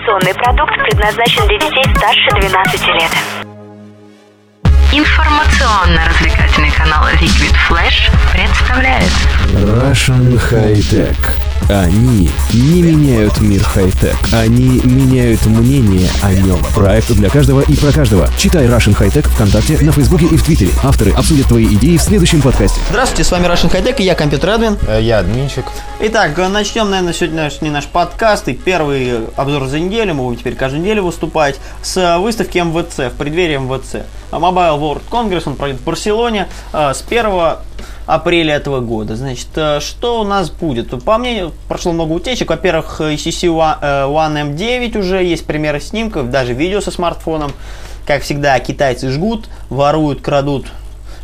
Информационный продукт предназначен для детей старше 12 лет. Информационно-развлекательный канал Liquid Flash представляет Russian High Tech. Они не меняют мир хай-тек, они меняют мнение о нем. Проект для каждого и про каждого. Читай Russian High Tech ВКонтакте, на Фейсбуке и в Твиттере. Авторы обсудят твои идеи в следующем подкасте. Здравствуйте, с вами Russian High Tech и я компьютер админ. Э, Я админчик. Итак, э, начнем, наверное, сегодня наш, не наш подкаст и первый обзор за неделю. Мы будем теперь каждую неделю выступать с э, выставки МВЦ, в преддверии МВЦ. А Mobile World Congress, он пройдет в Барселоне с 1 апреля этого года. Значит, э, что у нас будет? По мне, прошло много утечек. Во-первых, HTC э, One M9 уже есть примеры снимков, даже видео со смартфоном. Как всегда, китайцы жгут, воруют, крадут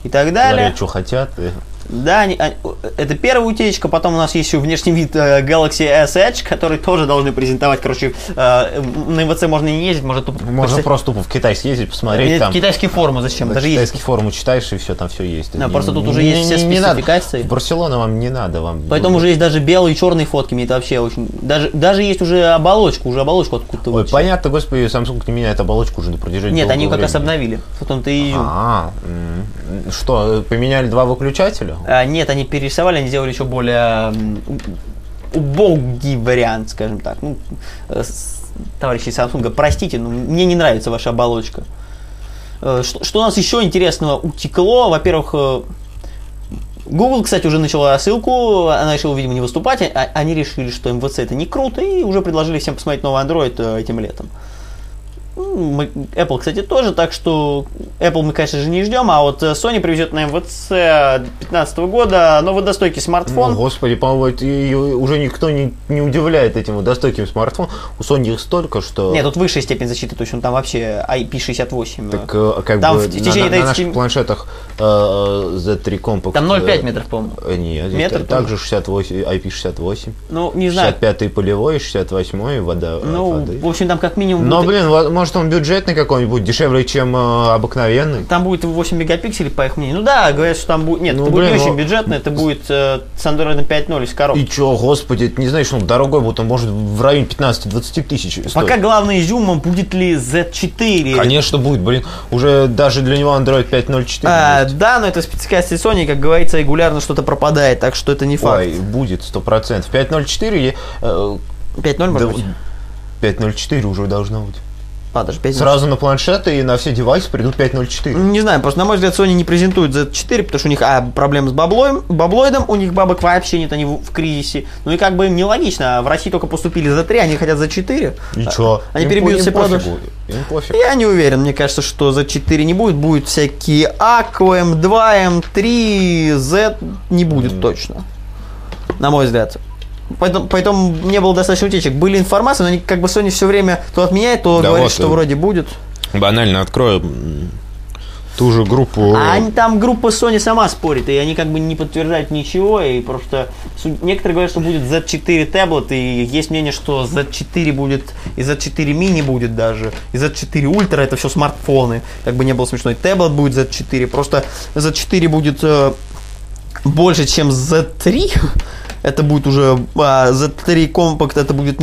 и так далее. Говорят, что хотят. и- Да, они- а, это первая утечка, потом у нас есть еще внешний вид э, Galaxy S Edge, который тоже должны презентовать, короче, э, на МВЦ можно не ездить, можно тупо Можно представь- просто тупо в Китай съездить, посмотреть Нет, там. китайские формы зачем, Да, даже есть. китайский форум читаешь, и все, там все есть. Да, Не- просто тут не- уже есть все не- не надо. спецификации. В Барселону вам не надо, вам. Поэтому уже есть даже белые и черные фотки, мне это вообще очень... Даже, даже есть уже оболочку, уже оболочку откуда-то Ой, понятно, господи, Samsung не меняет оболочку уже на протяжении Нет, они как раз обновили. В том-то и. А, что, поменяли два выключателя? А, нет, они перерисовали, они сделали еще более убогий вариант, скажем так. Ну, э, товарищи Samsung, простите, но мне не нравится ваша оболочка. Э, Что, что у нас еще интересного утекло? Во-первых, э, Google, кстати, уже начала рассылку, она решила, видимо, не выступать, а- они решили, что МВЦ это не круто, и уже предложили всем посмотреть новый Android этим летом. Apple, кстати, тоже, так что Apple мы, конечно же, не ждем, а вот э, Sony привезет на МВЦ 2015 года новый достойкий смартфон. Ну, господи, по-моему, уже никто не, не удивляет этим достойным смартфоном. У Sony их столько, что... Нет, тут высшая степень защиты, то есть он там вообще IP68. Так, э, как Там бы в течение на, на 30 наших планшетах э, Z3 Compact... Там 0,5 э, метров, по-моему. э, Нет, Метр это также 68, IP68. Ну, не знаю. 65-й полевой, 68-й вода, Ну, воды. в общем, там как минимум... Но, будет- блин, может он бюджетный какой-нибудь, дешевле, чем э, обыкновенный. Там будет 8 мегапикселей, по их мнению. Ну да, говорят, что там будет... Нет, Ну, это будет блин, не очень ну- бюджетно, это будет э, с Android 5.0 из коробки. И чё, господи, ты не знаешь, он дорогой будет, он может в районе 15-20 тысяч стоить. Пока главный изюм будет ли Z4. Конечно будет, блин, уже даже для него Android 5.04 А, есть. да, но это спецификация Sony, как говорится, регулярно что-то пропадает, так что это не факт. Ой, будет, 100%. 5.04, э, 5.0 может да, быть? 5.04 уже должно быть. А, даже 5.0. Сразу на планшеты и на все девайсы придут 5.04. Не знаю, просто на мой взгляд Sony не презентует Z4, потому что у них а, проблемы с баблоем, баблоидом, у них бабок вообще нет, они в, в кризисе. Ну и как бы им нелогично, в России только поступили Z3, они хотят Z4. И чё? Они Им перебьют по- все продажи. Им пофиг. Я не уверен, мне кажется, что Z4 не будет, будет всякие Aqua, M2, M3, Z не будет точно. На мой взгляд. Поэтому, поэтому не было достаточно утечек. Были информации, но они, как бы Sony все время то отменяет, то Да говорит, вот, что э, вроде будет. Банально открою ту же группу. А они, там группа Sony сама спорит, и они как бы не подтверждают ничего, и просто некоторые говорят, что будет Z4 таблет, и есть мнение, что Z4 будет, и Z4 мини будет даже, и Z4 Ultra, это все смартфоны, как бы не было смешно, и таблет будет Z4, просто Z4 будет э, больше, чем Z3, это будет уже а, Z3 Compact, это будет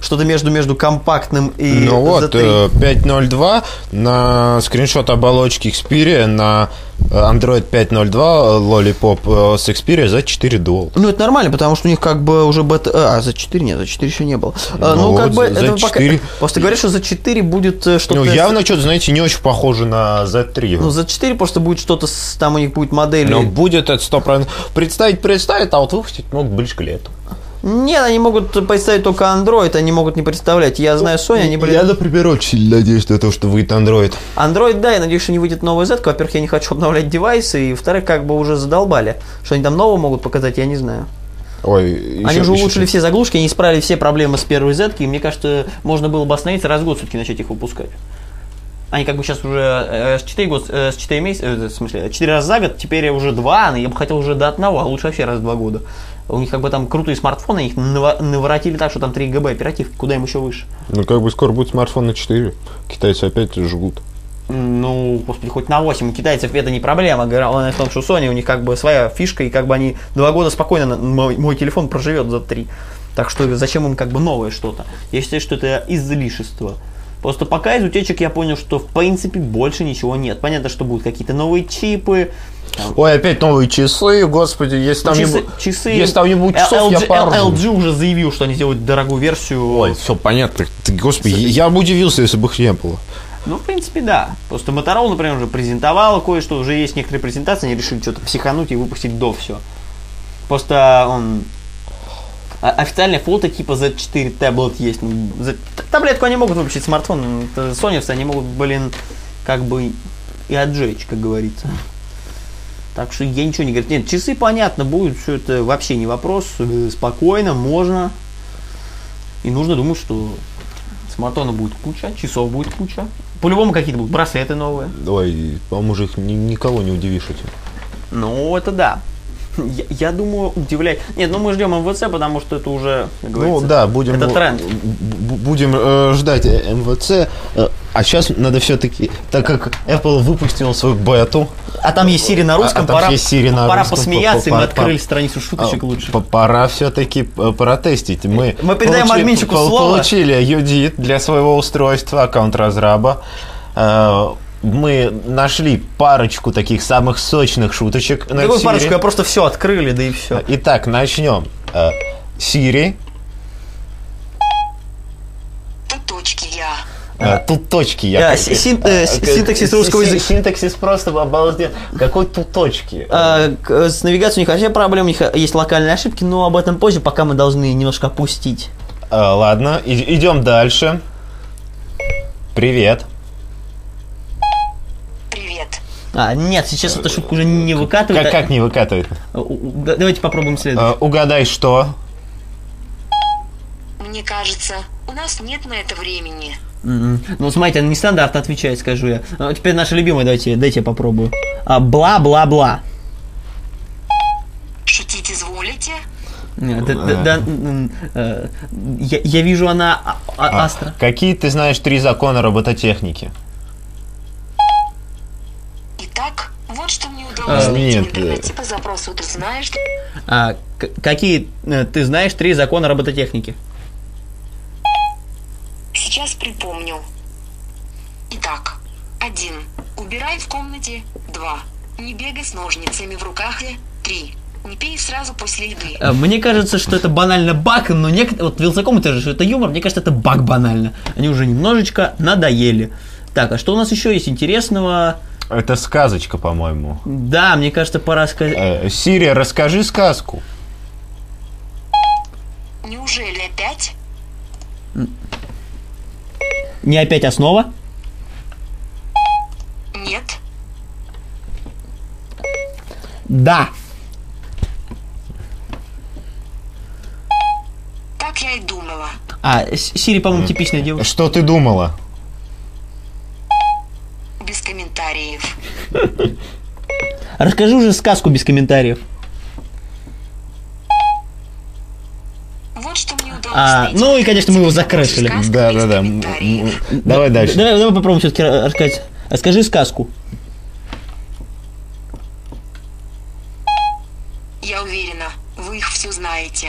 что-то между между компактным и Ну вот, Z3. э, 5.02 на скриншот оболочки Xperia на э, Android 5.02 Lollipop э, с Xperia за 4 Dual. Ну, это нормально, потому что у них как бы уже бета... А, за 4 нет, за 4 еще не было. Ну ну, как вот бы, за это пока... 4. Просто говорят, что за 4 будет э, что-то... Ну, явно что-то, знаете, не очень похоже на Z3. Ну, за 4 просто будет что-то, там у них будет модель... Но будет это 100%. Представить представить, а вот выпустить могут к лету. Нет, они могут представить только Android, они могут не представлять. Я знаю Sony, они, блин... Я, например, очень надеюсь на то, что выйдет Android. Android, да, я надеюсь, что не выйдет новый Z. Во-первых, я не хочу обновлять девайсы, и во-вторых, как бы уже задолбали. Что они там нового могут показать, я не знаю. Ой, Они еще- уже еще- улучшили все заглушки, они исправили все проблемы с первой Z, и мне кажется, можно было бы остановиться раз в год все-таки начать их выпускать. Они как бы сейчас уже э, с 4 год, э, с 4 месяца, э, в смысле, 4 раза за год, теперь уже 2, но я бы хотел уже до одного, а лучше вообще раз в 2 года. У них как бы там крутые смартфоны, их наво- наворотили так, что там 3 ГБ оперативки, куда им еще выше. Ну, как бы скоро будет смартфон на 4. Китайцы опять жгут. Ну, господи, хоть на 8. У китайцев это не проблема. Главное в том, что Sony, у них как бы своя фишка, и как бы они два года спокойно, мой, мой телефон проживет за три. Так что зачем им как бы новое что-то? Я считаю, что это излишество. Просто пока из утечек я понял, что в принципе больше ничего нет. Понятно, что будут какие-то новые чипы, Ой, опять новые часы, господи, если там, не, часы, бу- часы. если там не будет часов, я LG, поржу. LG уже заявил, что они сделают дорогую версию. Ой, все понятно. Ты, господи, я бы удивился, если бы их не было. Ну, в принципе, да. Просто Motorola, например, уже презентовала кое-что, уже есть некоторые презентации, они решили что-то психануть и выпустить до все. Просто он... о- Официальная фото типа Z4 таблет есть. Ну, Таблетку они могут выпустить, смартфон. ну, это Sony, они могут, блин, как бы и отжечь, как говорится. Так что я ничего не говорю. Нет, часы понятно будут, все это вообще не вопрос. э, Спокойно, можно. И нужно думать, что смартфона будет куча, часов будет куча. По-любому какие-то будут браслеты новые. Ой, по-моему, уже их ни- никого не удивишь этим. Ну, это да. Я, я думаю, удивлять. Нет, ну мы ждем МВЦ, потому что это уже, Ну да, будем, это тренд. будем э, ждать э, МВЦ. Э, а сейчас надо все-таки, так как Apple выпустил свою бету, А там есть Siri на русском, а там пора, есть Siri на пора русском, посмеяться, и по- мы по- открыли по- страницу шуточек а, лучше. п- пора все-таки протестить. Мы, Мы передаем получили- админчику слово. Получили UDIT для своего устройства, аккаунт разраба. Э, Мы нашли парочку таких самых сочных шуточек на Какую Siri. парочку, я просто все открыли, да и все. Итак, начнем. Э, Siri. Тут точки я. Э, Тут точки. Я Да, син- э, синтаксис си- русского языка. Синтаксис просто обалден. Какой тут точки? А, с навигацией у них вообще проблем, у них есть локальные ошибки, но об этом позже, пока мы должны немножко опустить. Ладно, и- идем дальше. Привет. А, нет, сейчас эта шутка уже не выкатывает. Как, а- как не выкатывает? Да- Давайте попробуем Э, следующий. Угадай, что? Мне кажется, у нас нет на это времени. Мгм. Ну, смотрите, она нестандартно отвечает, скажу я. Ну, теперь наша любимая, давайте, дайте я попробую. А, Бла-бла-бла. Шутить изволите? Нет, да- да- да, м, э, я, я вижу, она а- а- А, астра. Какие ты знаешь три закона робототехники? Итак, вот что мне удалось А, найти нет, в интернете по запросу. Ты знаешь, А, какие э, ты знаешь три закона робототехники? сейчас припомню. Итак, один. Убирай в комнате. Два. Не бегай с ножницами в руках. Три. Не пей сразу после еды. Э, Мне кажется, что это банально баг, но некоторые... Вот Вилсаком это же, что это юмор, мне кажется, это баг банально. Они уже немножечко надоели. Так, а что у нас еще есть интересного? Это сказочка, по-моему. Да, мне кажется, пора сказать... Э, Сирия, расскажи сказку. Неужели опять? Не опять основа? Нет. Да. Так я и думала. А, Сири, по-моему, типичная девушка. Что ты думала? Без комментариев. Расскажи уже сказку без комментариев. Вот что мне удалось А, найти. ну и, конечно, мы его закрашили. Сказка Да, да, да. Давай дальше. Давай, давай попробуем все-таки рассказать. Расскажи сказку. Я уверена, вы их все знаете.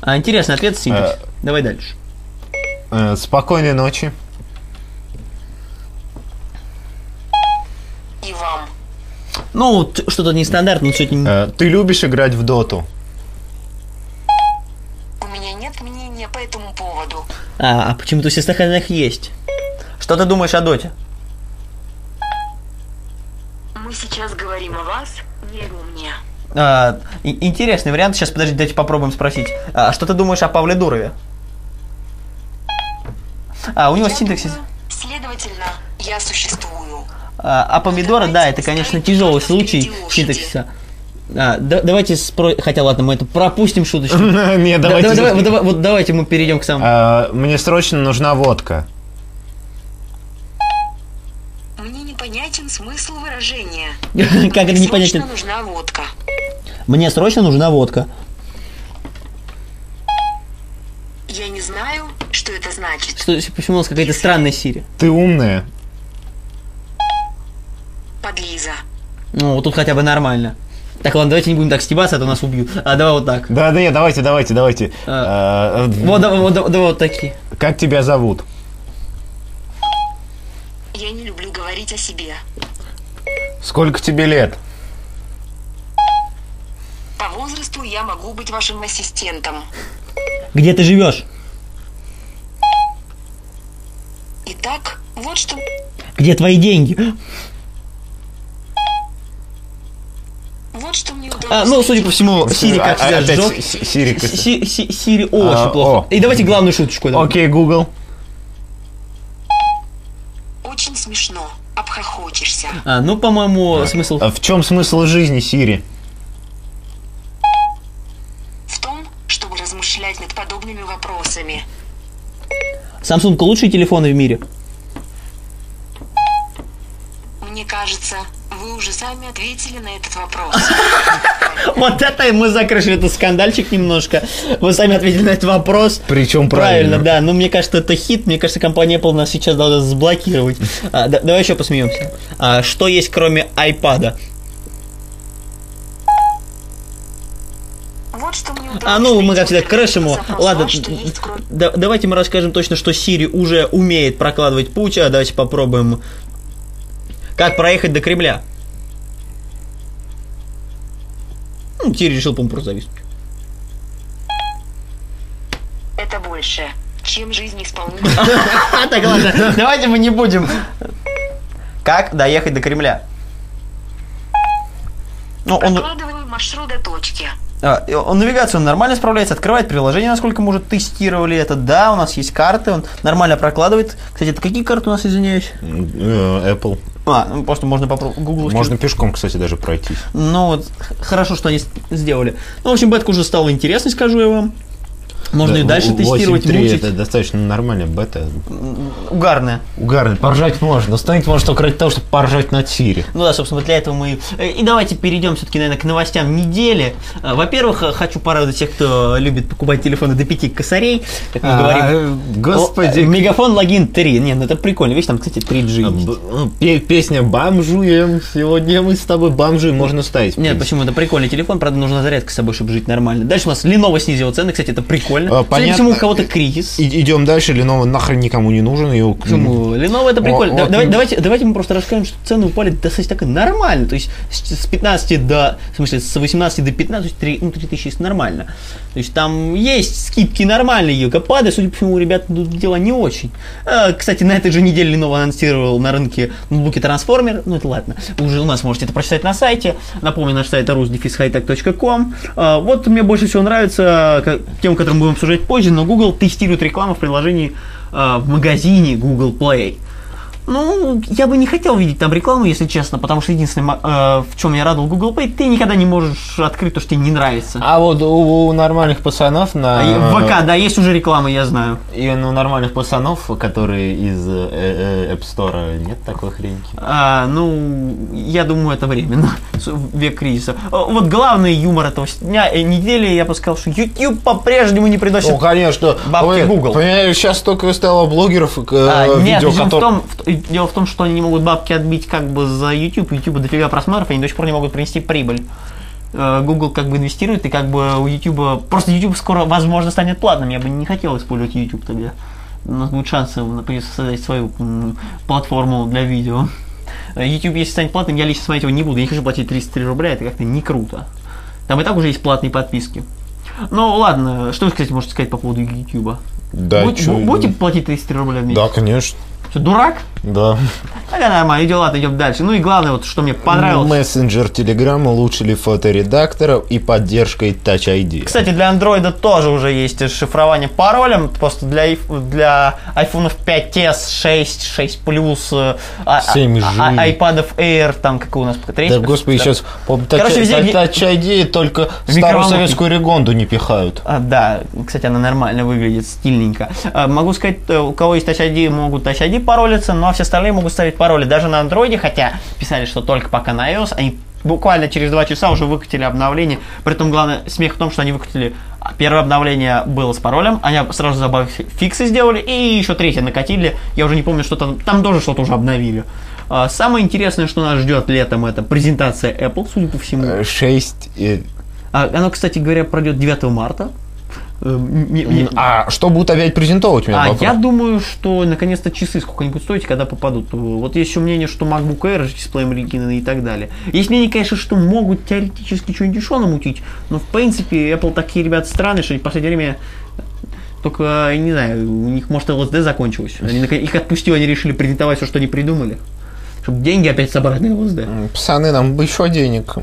А, интересный ответ, синтаксис. Э. Давай дальше. Э, Спокойной ночи. И вам. Ну, что-то нестандартное, но сегодня... Э, Ты любишь играть в доту? У меня нет мнения по этому поводу. А, а почему-то у всех остальных есть. Что ты думаешь о доте? Мы сейчас говорим о вас, верь мне. А, интересный вариант. Сейчас, подожди, давайте попробуем спросить. А, что ты думаешь о Павле Дурове? А, у него Я синтаксис. думаю, следовательно, я существую. А, а помидоры, да, это, конечно, тяжелый случай синтаксиса. А, да- давайте спро... Хотя ладно, мы это пропустим шуточку. Не, Да- давайте. давай- давай- вот давай- вот давайте мы перейдем к самому. Э, Мне срочно нужна водка. Мне непонятен смысл выражения. Как это Мне непонятно? срочно нужна водка. Мне срочно нужна водка. Я не знаю, что это значит. Что, почему у нас какая-то странная Сири? Ты умная. Подлиза. Ну, вот тут хотя бы нормально. Так, ладно, давайте не будем так стебаться, а то нас убьют. А давай вот так. Да, да, нет, давайте, давайте, давайте. А. Э, Вот, давай, вот, давай вот такие. Как тебя зовут? Я не люблю говорить о себе. Сколько тебе лет? По возрасту я могу быть вашим ассистентом. Где ты живешь? Итак, вот что... Где твои деньги? Вот что мне удалось... А, ну, судя по всему, Сири как А, опять жжет. Си- Сири. Си- Си- Сири очень А, плохо. о. И давайте главную шуточку. давай. Окей, Google. Очень смешно. Обхохочешься. А, ну, по-моему, смысл... А в чем смысл жизни, Сири? В том, чтобы размышлять над подобными вопросами. Samsung лучшие телефоны в мире. Мне кажется, вы уже сами ответили на этот вопрос. Вот это мы закрыли этот скандальчик немножко. Вы сами ответили на этот вопрос. Причем Правильно, правильно. да. Ну, мне кажется, это хит. Мне кажется, компания Apple нас сейчас должна заблокировать. А, да- давай еще посмеемся. А, что есть кроме iPad? Вот что мне удалось А ну, мы как всегда крэшим его. Ладно, есть кроме- да- давайте мы расскажем точно, что Siri уже умеет прокладывать путь. А давайте попробуем. Как проехать до Кремля? Ну, Siri решил, по-моему, просто зависнуть. Это больше, чем жизнь исполнителя. Так, ладно, давайте мы не будем. Как доехать до Кремля? Ну, он, маршрут до точки. а, он навигацию он нормально справляется, открывает приложение, насколько мы уже тестировали это. Да, у нас есть карты, он нормально прокладывает. Кстати, это какие карты у нас, извиняюсь? Э, Apple. А, ну, просто можно попробовать. Можно пешком, кстати, даже пройтись. Ну вот, хорошо, что они сделали. Ну, в общем, бетка уже стала интересной, скажу я вам. Можно и дальше тестировать, 8.3 мучить. это достаточно нормальная бета. Угарная. Угарно. Поржать можно. Но станет можно только ради того, чтобы поржать над Сири. Ну да, собственно, для этого мы... э, И давайте перейдем все-таки, наверное, к новостям недели. Э, Во-первых, э, хочу порадовать тех, кто любит покупать телефоны до 5 косарей, как мы говорим. А, Господи. Э, Мегафон логин 3. Не, ну это прикольно. Видишь, там, кстати, 3G есть. Б- ну, пе- Песня «Бомжуем». Сегодня мы с тобой бомжуем. Можно ставить. Нет, почему? Это прикольный телефон, правда, нужна зарядка с собой, чтобы жить нормально. Дальше у нас Lenovo снизила цены, кстати, это прикольно. Судя по понятно. всему, у кого-то кризис. И- Идем дальше. Lenovo нахрен никому не нужен. Ее... Почему? Lenovo это прикольно. О, Да- вот давай- давайте, давайте мы просто расскажем, что цены упали достаточно так нормально. То есть с с 15 до, в смысле, с 18 до 15, то есть 3, ну, 3000 это нормально. То есть там есть скидки нормальные, югопады, судя по всему, у ребят тут дела не очень. А, кстати, на этой же неделе Lenovo анонсировал на рынке ноутбуки Transformer, ну это ладно, уже у нас можете это прочитать на сайте. Напомню, наш сайт rusdefishightech.com. А, вот мне больше всего нравится, как- тему, которую мы будем обсуждать позже, но Google тестирует рекламу в приложении а, в магазине Google Play. Ну, я бы не хотел видеть там рекламу, если честно, потому что единственное, э, в чем я радовал Google Play, ты никогда не можешь открыть то, что тебе не нравится. А вот у, у нормальных пацанов на... А в ВК, да, есть уже реклама, я знаю. И у нормальных пацанов, которые из э, э, App Store, нет такой хреньки. А, ну, я думаю, это временно, в век кризиса. Вот главный юмор этого дня и недели, я бы сказал, что YouTube по-прежнему не приносит... Ну, конечно. Бабки Ой, Google. Понимаешь, сейчас только стало блогеров, э, А, нет, видео, в которые... том, в- дело в том, что они не могут бабки отбить как бы за YouTube. YouTube дофига просмотров, они до сих пор не могут принести прибыль. Э, Google как бы инвестирует, и как бы у YouTube... Просто YouTube скоро, возможно, станет платным. Я бы не хотел использовать YouTube тогда. У нас будет шанс, например, создать свою платформу для видео. Э, YouTube, если станет платным, я лично смотреть его не буду. Я не хочу платить 33 рубля, это как-то не круто. Там и так уже есть платные подписки. Ну ладно, что вы, кстати, можете сказать по поводу YouTube? Да, Будь- чё, будете платить 33 рубля в месяц? Да, конечно. Что, дурак? Да. Тогда нормально, ладно, идем дальше. Ну и главное, вот что мне понравилось. Мессенджер Telegram улучшили фоторедактора и поддержкой Touch ID. Кстати, для андроида тоже уже есть шифрование паролем. Просто для, для iPhone 5s, 6, 6 плюс, 7G. iPad Air, там какой у нас третий. Да, господи, сейчас по Короче, где- Touch ID только старую советскую регонду не пихают. А, да, кстати, она нормально выглядит, стильненько. А, могу сказать, э, у кого есть Touch ID, могут Touch ID паролиться, ну а все остальные могут ставить пароли даже на андроиде, хотя писали, что только пока на iOS, они буквально через два часа уже выкатили обновление. Притом, главное, смех в том, что они выкатили а, Первое обновление было с паролем, они сразу забавили фиксы сделали, и еще третье накатили. Я уже не помню, что там, там тоже что-то уже обновили. А, Самое интересное, что нас ждет летом, это презентация Apple, судя по всему. 6... А, Оно, кстати говоря, пройдет 9 марта. Э, А что будут опять презентовать? У меня А вопрос. я думаю, что наконец-то часы сколько-нибудь стоить, когда попадут. Вот есть еще мнение, что MacBook Air с дисплеем Retina и так далее. Есть мнение, конечно, что могут теоретически что-нибудь еще намутить, но в принципе Apple такие ребята странные, что в последнее время только, я не знаю, у них, может, LSD закончилось. Они, их отпустил, они решили презентовать все, что они придумали. Чтобы деньги опять собрать на LSD. Пацаны, нам бы еще денег.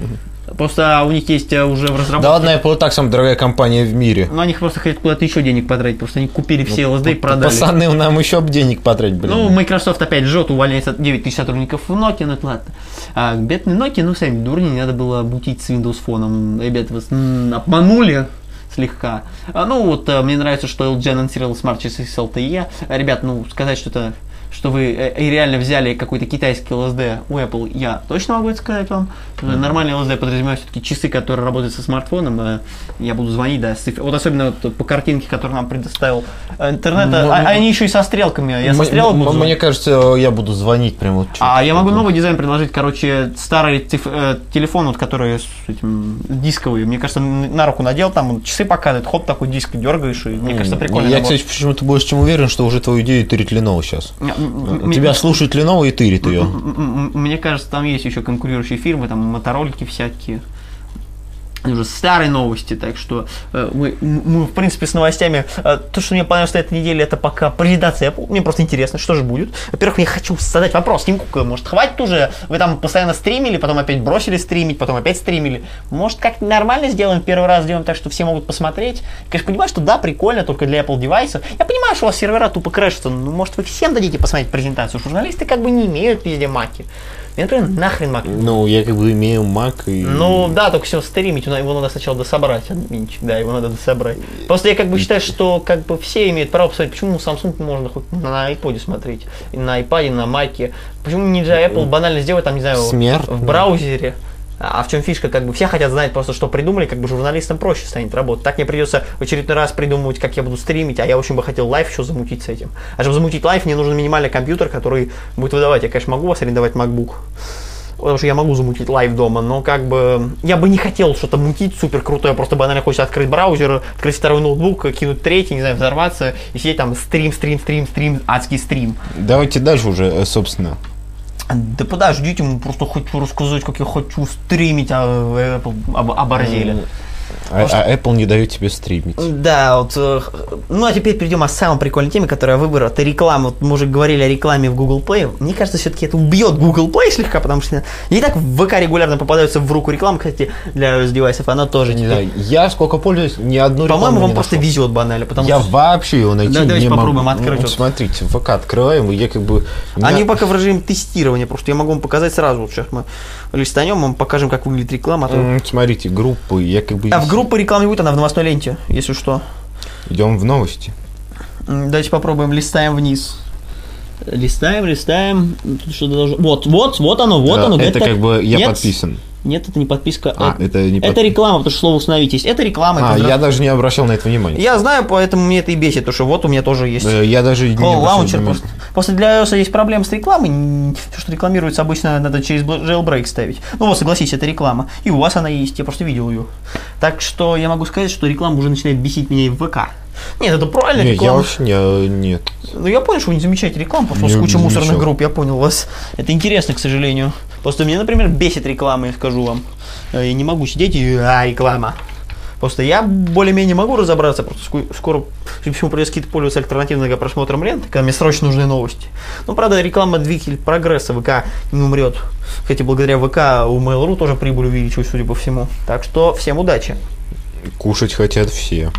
Просто у них есть э, уже в разработке... Да ладно, Apple так самая дорогая компания в мире. Но они просто хотят куда-то еще денег потратить. Просто они купили все LSD и продали. Пацаны, нам еще денег потратить, блин. Ну, Microsoft опять жжет, увольняет 9 тысяч сотрудников в Nokia, ну это ладно. А бедный Nokia, ну сами дурни, не надо было мутить с Windows фоном. Ребята вас обманули слегка. А, ну вот, э, мне нравится, что LG анонсировал Smart часы с LTE. Ребят, ну сказать, что это что вы э, реально взяли какой-то китайский LSD у Apple, я точно могу это сказать вам. Нормальный LSD подразумевает все-таки часы, которые работают со смартфоном. Э, Я буду звонить, да, с циф- вот особенно вот по картинке, которую нам предоставил интернет, а- а- они еще и со стрелками. Я со стрелок буду. Мне кажется, я буду звонить прям вот А я могу новый дизайн предложить, короче, старый э, телефон, вот, который с этим дисковый. Мне кажется, на руку надел, там часы показывает, хоп, такой диск дергаешь, и мне кажется, прикольно. Я, кстати, почему-то больше чем уверен, что уже твою идею Lenovo сейчас. Тебя слушает Lenovo и тырит ее. Мне кажется, там есть еще конкурирующие фирмы, там моторолики всякие. Уже старые новости, так что э, мы, мы, в принципе, с новостями. э, то, что мне понравилось на этой неделе, это пока презентация Apple. Мне просто интересно, что же будет. Во-первых, я хочу задать вопрос. Тим Кук, может, хватит уже? Вы там постоянно стримили, потом опять бросили стримить, потом опять стримили. Может, как нормально сделаем, первый раз сделаем так, что все могут посмотреть? Конечно, понимаю, что да, прикольно, только для Apple девайсов. Я понимаю, что у вас сервера тупо крэшатся, но может вы всем дадите посмотреть презентацию? Журналисты как бы не имеют везде маки. Мне, например, нахрен мак. Ну, я как бы имею Mac и... Ну да, только все стримить, его его надо сначала дособрать, админчик, да, его надо дособрать. Просто я как бы считаю, что как бы все имеют право посмотреть, почему Samsung можно хоть на iPod смотреть, и на iPad, и на Mac. Почему нельзя Apple банально сделать, там, не знаю, Смертно. в браузере. А в чем фишка? Как бы все хотят знать просто, что придумали, как бы журналистам проще станет работать. Так мне придется в очередной раз придумывать, как я буду стримить, а я очень бы хотел live еще замутить с этим. А чтобы замутить live, мне нужен минимальный компьютер, который будет выдавать. Я, конечно, могу вас арендовать MacBook, потому что я могу замутить live дома, но как бы я бы не хотел что-то мутить супер крутое, просто банально хочется открыть браузер, открыть второй ноутбук, кинуть третий, не знаю, взорваться и сидеть там стрим, стрим, стрим, стрим, адский стрим. Давайте дальше уже, э, собственно. Да подождите, мы просто хочу рассказать, как я хочу стримить, а Apple об- оборзели. А, а Apple не дает тебе стримить. Да, вот. э, Ну а теперь перейдем о самой прикольной теме, которая выбор. Это реклама. Вот мы уже говорили о рекламе в Google Play. Мне кажется, все-таки это убьет Google Play слегка, потому что и так в ВК регулярно попадаются в руку рекламы, кстати, для девайсов. Она тоже Не знаю, я сколько пользуюсь, ни одну рекламу По-моему, вам не просто нашел. везет банально, потому Я что вообще его найти Да, давайте не попробуем могу. открыть Ну, вот. смотрите, ВК открываем, и я как бы... они меня- пока в режиме тестирования, просто я могу вам показать сразу. Вот сейчас мы листанем, мы покажем, как выглядит реклама. а то- Смотрите, группы, я как бы... А в группы рекламы будет, она в новостной ленте, если что. Идем в новости. Давайте попробуем, листаем вниз. Листаем, листаем. Тут что-то должно- Вот, вот, вот оно, вот Да, оно. это как бы я Нет, подписан. Нет, это не подписка. А, это не это подписка. реклама, потому что слово установить есть. Это реклама. это А, здра- я даже не обращал на это внимания. Я знаю, поэтому мне это и бесит, потому что вот у меня тоже есть. Э, Я даже не обращал внимания. просто. Просто для iOS есть проблемы с рекламой. Все, что рекламируется, обычно надо через jailbreak ставить. Ну вот, согласись, это реклама. И у вас она есть, я просто видел ее. Так что я могу сказать, что реклама уже начинает бесить меня и в ВК. Нет, это правильно Не, я реклама. вообще не, нет. Ну, я понял, что вы не замечаете рекламу, потому что с кучей мусорных замечал. групп, я понял вас. Это интересно, к сожалению. Просто меня, например, бесит реклама, я скажу вам. Э, Я не могу сидеть и... А, реклама. Просто я более-менее могу разобраться, просто скоро, судя по всему, придется какие-то пользоваться альтернативным просмотром ленты, когда мне срочно нужны новости. Ну, правда, реклама двигатель прогресса, ВК не умрет. Кстати, благодаря ВК у Mail.ru тоже прибыль увеличилась, судя по всему. Так что всем удачи. Кушать хотят все.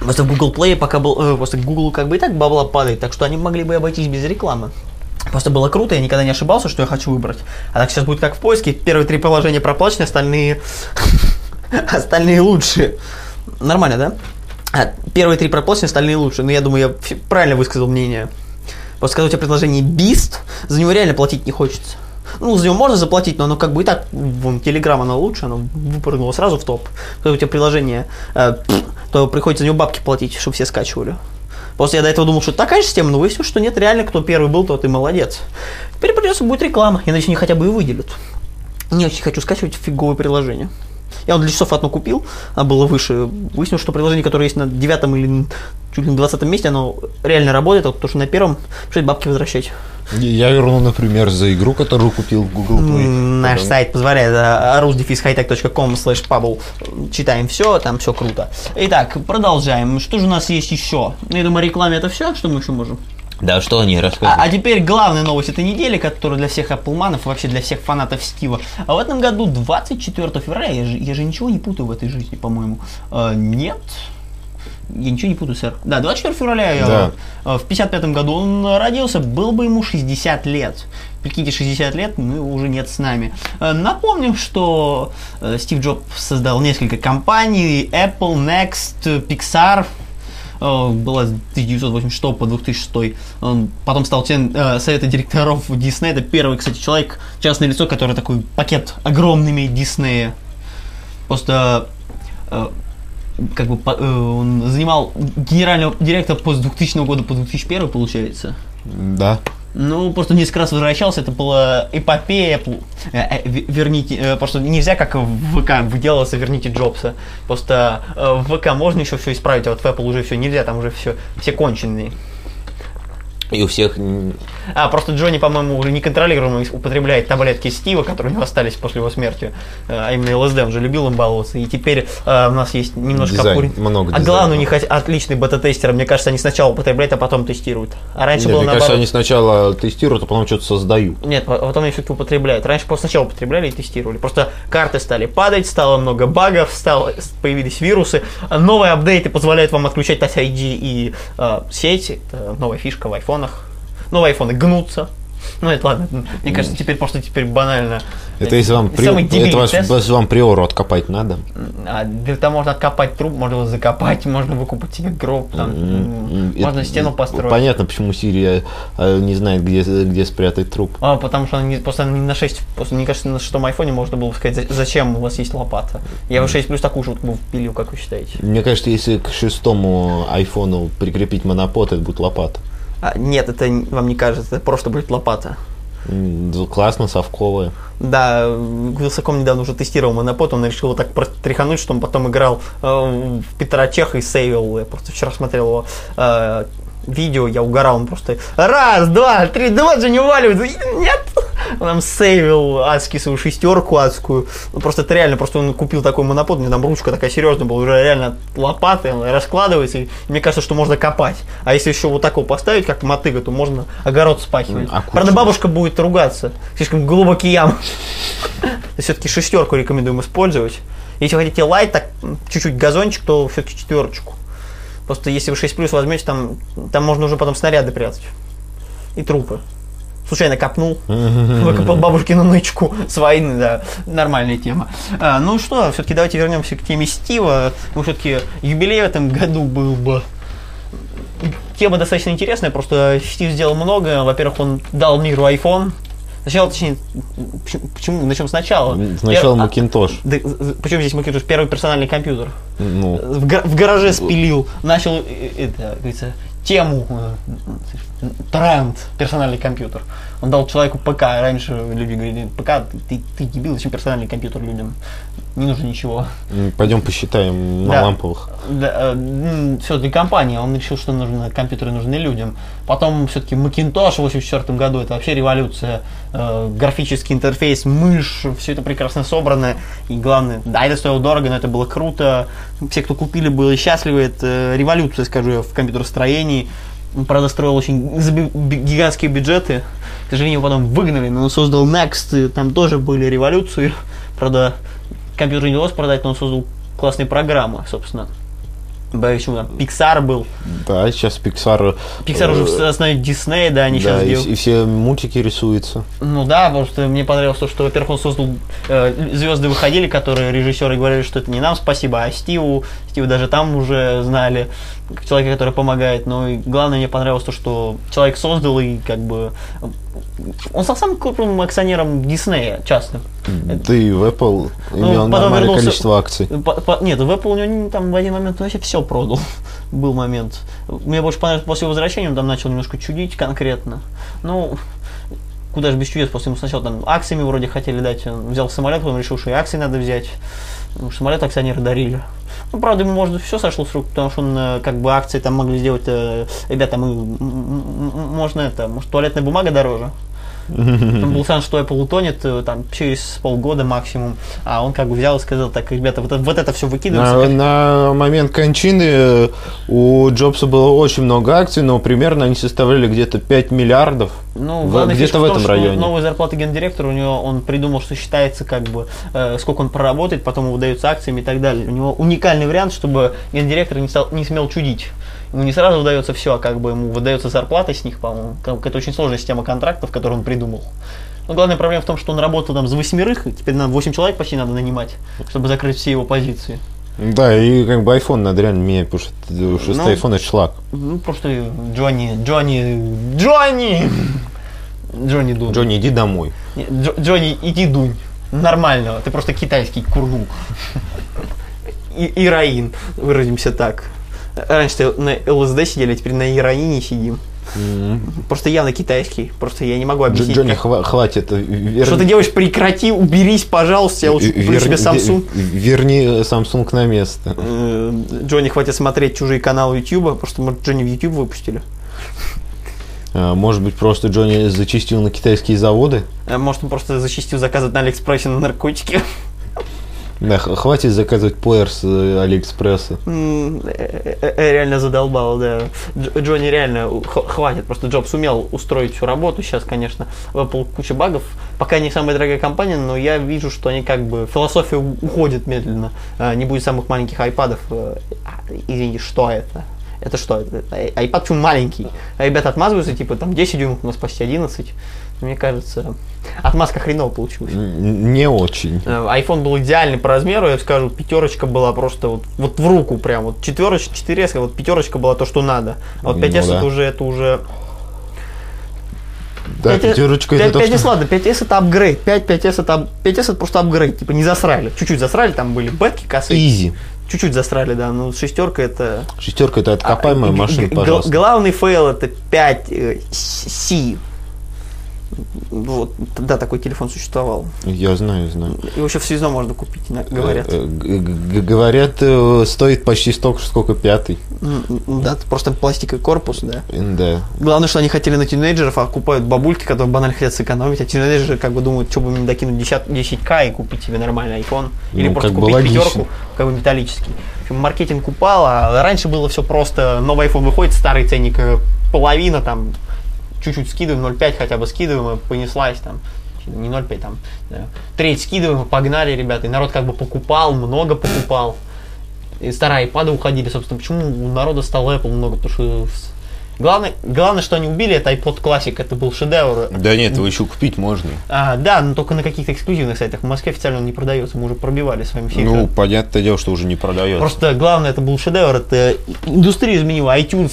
Просто в Google Play пока был, э, просто Google как бы и так бабла падает, так что они могли бы обойтись без рекламы. Просто было круто, я никогда не ошибался, что я хочу выбрать. А так сейчас будет как в поиске, первые три приложения проплачены, остальные, остальные лучшие. Нормально, да? А, первые три проплачены, остальные лучше. Но я думаю, я правильно высказал мнение. Просто когда у тебя предложение Beast, за него реально платить не хочется. Ну, за него можно заплатить, но оно как бы и так, вон, Telegram оно лучше, оно выпрыгнуло сразу в топ. Когда у тебя приложение, э, то приходится за него бабки платить, чтобы все скачивали. Просто я до этого думал, что такая же система, но выяснилось, что нет, реально, кто первый был, тот и молодец. Теперь придется будет реклама. Надеюсь, они хотя бы и выделят. Не очень хочу скачивать фиговое приложение. Я вот для часов одно купил, а было выше. Выяснилось, что приложение, которое есть на девятом или чуть ли на двадцатом месте, оно реально работает, а то, что на первом, пришлось бабки возвращать. Я вернул, например, за игру, которую купил в Google Play. Наш Потом- сайт позволяет rusdefishightech.com slash pubble. Читаем все, там все круто. Итак, продолжаем. Что же у нас есть еще? Ну, Я думаю, рекламе это все, что мы еще можем. Да, что они А, рассказывают? а теперь главная новость этой недели, которая для всех Appleманов и вообще для всех фанатов Стива. А в этом году, 24 февраля, я же, я же ничего не путаю в этой жизни, по-моему. А, нет. Я ничего не путаю, сэр. Да, 24 февраля я, Да. э, в 55 году он родился, был бы ему 60 лет. Прикиньте, 60 лет, ну, его уже нет с нами. Э, Напомним, что э, Стив Джобс создал несколько компаний, Apple, Next, э, Pixar, э, была с 1986 по 2006. Он потом стал членом э, совета директоров Диснея. Это первый, кстати, человек, частное лицо, который такой пакет огромный имеет Диснея. Просто э, как бы э, он занимал генерального директора по с 2000 года по 2001 получается. Да. Ну, просто несколько раз возвращался, это была эпопея, э, э, ве- верните, э, просто нельзя как в ВК выделываться, верните Джобса. Просто в ВК можно еще все исправить, а вот в Apple уже все нельзя, там уже все, все конченые. И у всех... А, просто Джонни, по-моему, уже неконтролируемо употребляет таблетки Стива, которые у него остались после его смерти. Э, А именно ЛСД, он же любил им баловаться. И теперь э, у нас есть немножко Дизайн, кури- много А главное, у них от- отличный бета-тестер. Мне кажется, они сначала употребляют, а потом тестируют. А раньше Нет, было мне наоборот. кажется, они сначала тестируют, а потом что-то создают. Нет, а потом они все-таки употребляют. Раньше просто сначала употребляли и тестировали. Просто карты стали падать, стало много багов, стало, появились вирусы. А Новые апдейты позволяют вам отключать Touch ID и э, сеть. Это новая фишка в айфонах. Новые айфоны гнутся. Ну, это ладно. Мне кажется, теперь просто теперь банально. Это если вам, при... Это ваш- если вам приору откопать надо. А, для того можно откопать труп, можно его закопать, можно выкупать себе гроб, там, Это- можно стену построить. Понятно, почему Сирия э, не знает, где, где спрятать труп. А, потому что они просто не на 6, просто, мне кажется, на шестом айфоне можно было бы сказать, «За- зачем у вас есть лопата. Я в 6 плюс такую шутку бы впилил, как вы считаете? Мне кажется, если к шестому айфону прикрепить монопод, это будет лопата. А, нет, это вам не кажется, это просто будет лопата. Классно, совковая. Да, Вилсаком недавно уже тестировал монопод, он решил его так протряхануть, что он потом играл э, в Петра Чеха и сейвил. Я просто вчера смотрел его э, видео, я угорал, он просто раз, два, три, да вот же не уваливается. И Нет! Он там сейвил адский свою шестерку адскую. Ну, просто это реально, просто он купил такой монопод, у него там ручка такая серьезная была, уже реально лопаты, он раскладывается, и мне кажется, что можно копать. А если еще вот так его поставить, как мотыга, то можно огород спахивать. А Правда, бабушка будет ругаться. Слишком глубокие ямы. Все-таки шестерку рекомендуем использовать. Если хотите лайт, так чуть-чуть газончик, то все-таки четверочку. Просто если вы 6 плюс возьмете, там, там можно уже потом снаряды прятать. И трупы. Случайно копнул, выкопал бабушкину нычку с войны, да, нормальная тема. А, ну что, все-таки давайте вернемся к теме Стива. Ну, все-таки юбилей в этом году был бы тема достаточно интересная, просто Стив сделал много. Во-первых, он дал миру iPhone. Сначала, точнее, почему, почему? начнем сначала. Сначала Пер- а, Макинтош. да, причем здесь Макинтош первый персональный компьютер. Ну, В, в гараже спилил, начал, э, это, как говорится, тему, э, тренд, персональный компьютер. Он дал человеку ПК, раньше люди говорили, ПК, ты, ты дебил, зачем персональный компьютер людям? Не нужно ничего. пойдем посчитаем на Да. ламповых. все для компании, он решил, что нужно, компьютеры нужны людям. Потом все-таки Macintosh в 84 году, это вообще революция. Э, графический интерфейс, мышь, все это прекрасно собрано. И главное, да, это стоило дорого, но это было круто. Все, кто купили, были счастливы. Это революция, скажу я, в компьютеростроении. Правда, строил очень гигантские бюджеты. К сожалению, его потом выгнали, но он создал Next, там тоже были революции. Правда, компьютер не удалось продать, но он создал классные программы, собственно. Почему там Pixar был. Да, сейчас Pixar... Pixar э, уже основе Disney, да, они да, сейчас и, делают. и все мультики рисуются. Ну да, потому что мне понравилось то, что, во-первых, он создал э, звезды выходили, которые режиссеры говорили, что это не нам спасибо, а Стиву. Стиву даже там уже знали, человека, который помогает. Но и главное, мне понравилось то, что человек создал и как бы он стал самым крупным акционером Диснея частным. Да и в Apple Ну, имел потом нормальное вернулся- количество акций. По- по- нет, в Apple у него не- там в один момент вообще все продал. Был момент. Мне больше понравилось после возвращения, он там начал немножко чудить конкретно. Ну, куда же без чудес, просто ему сначала там акциями вроде хотели дать, он взял самолет, потом решил, что и акции надо взять, самолет акционеры дарили. Ну, правда, ему, может, все сошло с рук, потому что он, э, как бы, акции там могли сделать, э, ребята, мы, можно это, может, туалетная бумага дороже. Там был шанс, что Apple утонет э, там через полгода максимум, а он как бы взял и сказал, так, ребята, вот, это- вот это все выкидывается. На, как- на момент кончины э, у Джобса было очень много акций, но примерно они составляли где-то 5 миллиардов. Ну, В- где-то фишка в том, этом что районе. Новая зарплата гендиректора, у него он придумал, что считается как бы э, сколько он проработает, потом ему выдаются акциями и так далее. У него уникальный вариант, чтобы гендиректор не, стал, не смел чудить. Ему не сразу выдается все, а как бы ему выдается зарплата с них, по-моему. Это очень сложная система контрактов, которую он придумал. Но главная проблема в том, что он работал там за восьмерых, и теперь нам 8 человек почти надо нанимать, чтобы закрыть все его позиции. Да, и как бы iPhone надо реально менять, потому что шестой Ну, iPhone это шлак. Ну, просто Джонни, Джонни, Джонни! Джонни Дун. Джонни, иди домой. Дж- Джонни, иди дунь. Нормально, ты просто китайский курнул. И, ираин, выразимся так. Раньше на ЛСД сидели, а теперь на ираине сидим. Просто явно китайский. Просто я не могу объяснить. Джонни, как- хва- хватит. э, вер- Что ты делаешь? Прекрати, уберись, пожалуйста. Я лучше вер- себе Samsung. вер- Верни э, Samsung на место. Э, Джонни, хватит смотреть чужие каналы Ютуба. Просто, может, Джонни в Ютуб выпустили. А, Может быть, просто Джонни зачистил на китайские заводы? Может, он просто зачистил заказывать на Алиэкспрессе на наркотики. Да, хватит заказывать плеер с э, Алиэкспресса. Э, э, Реально задолбал, да. Дж- Джонни реально хватит. Просто Джобс умел устроить всю работу. Сейчас, конечно, в Apple куча багов. Пока не самая дорогая компания, но я вижу, что они как бы философия уходит медленно. А, Не будет самых маленьких айпадов. А, Извините, что это? Это что? Это ай- айпад почему маленький? А ребята отмазываются, типа там 10 дюймов, у нас почти 11. Мне кажется, отмазка хреново получилась. Не очень. Э, iPhone был идеальный по размеру, я скажу, пятерочка была просто вот, вот в руку прям, вот четверочка, 4S, вот пятерочка была то, что надо. А вот Ну 5S да. это уже, это уже... Да, 5S пятерочка это то, 5S, что... ладно, 5S это апгрейд, 5, 5S это, ап- 5S это просто апгрейд, типа не засрали, чуть-чуть засрали, там были бетки косые, easy. чуть-чуть засрали, да, ну шестерка это... Шестерка это откопаемая А, машина, пожалуйста. Главный фейл это 5 э, C. Вот, да, такой телефон существовал. Я знаю, знаю. Его еще в СИЗО можно купить, говорят. Э, г- Говорят, э, стоит почти столько, сколько пятый. Да, просто пластиковый корпус, да. Да. Главное, что они хотели на тинейджеров, а купают бабульки, которые банально хотят сэкономить, а тинейджеры как бы думают, что бы мне докинуть 10, 10к и купить себе нормальный iPhone. Или Ну, просто купить логично. пятерку, как бы металлический. В общем, маркетинг упал, а раньше было все просто, новый iPhone выходит, старый ценник э, половина, там, чуть-чуть скидываем, 0,5 хотя бы скидываем, и понеслась там. Не 0,5, там, да, треть скидываем, и погнали, ребята. И народ как бы покупал, много покупал. И старые iPad уходили, собственно. Почему у народа стало Apple много? Потому что главное, главное, что они убили, это iPod Classic, это был шедевр. Да нет, его еще купить можно. А, да, но только на каких-то эксклюзивных сайтах. В Москве официально он не продается, мы уже пробивали с вами все Ну, экраны. понятное дело, что уже не продается. Просто главное, это был шедевр, это индустрию изменила. iTunes,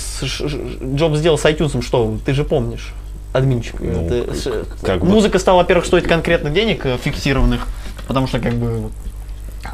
Джобс сделал с iTunes, что ты же помнишь, админчик. Ну, Это как бы- Музыка стала, во-первых, стоить конкретно денег э, фиксированных, потому что как бы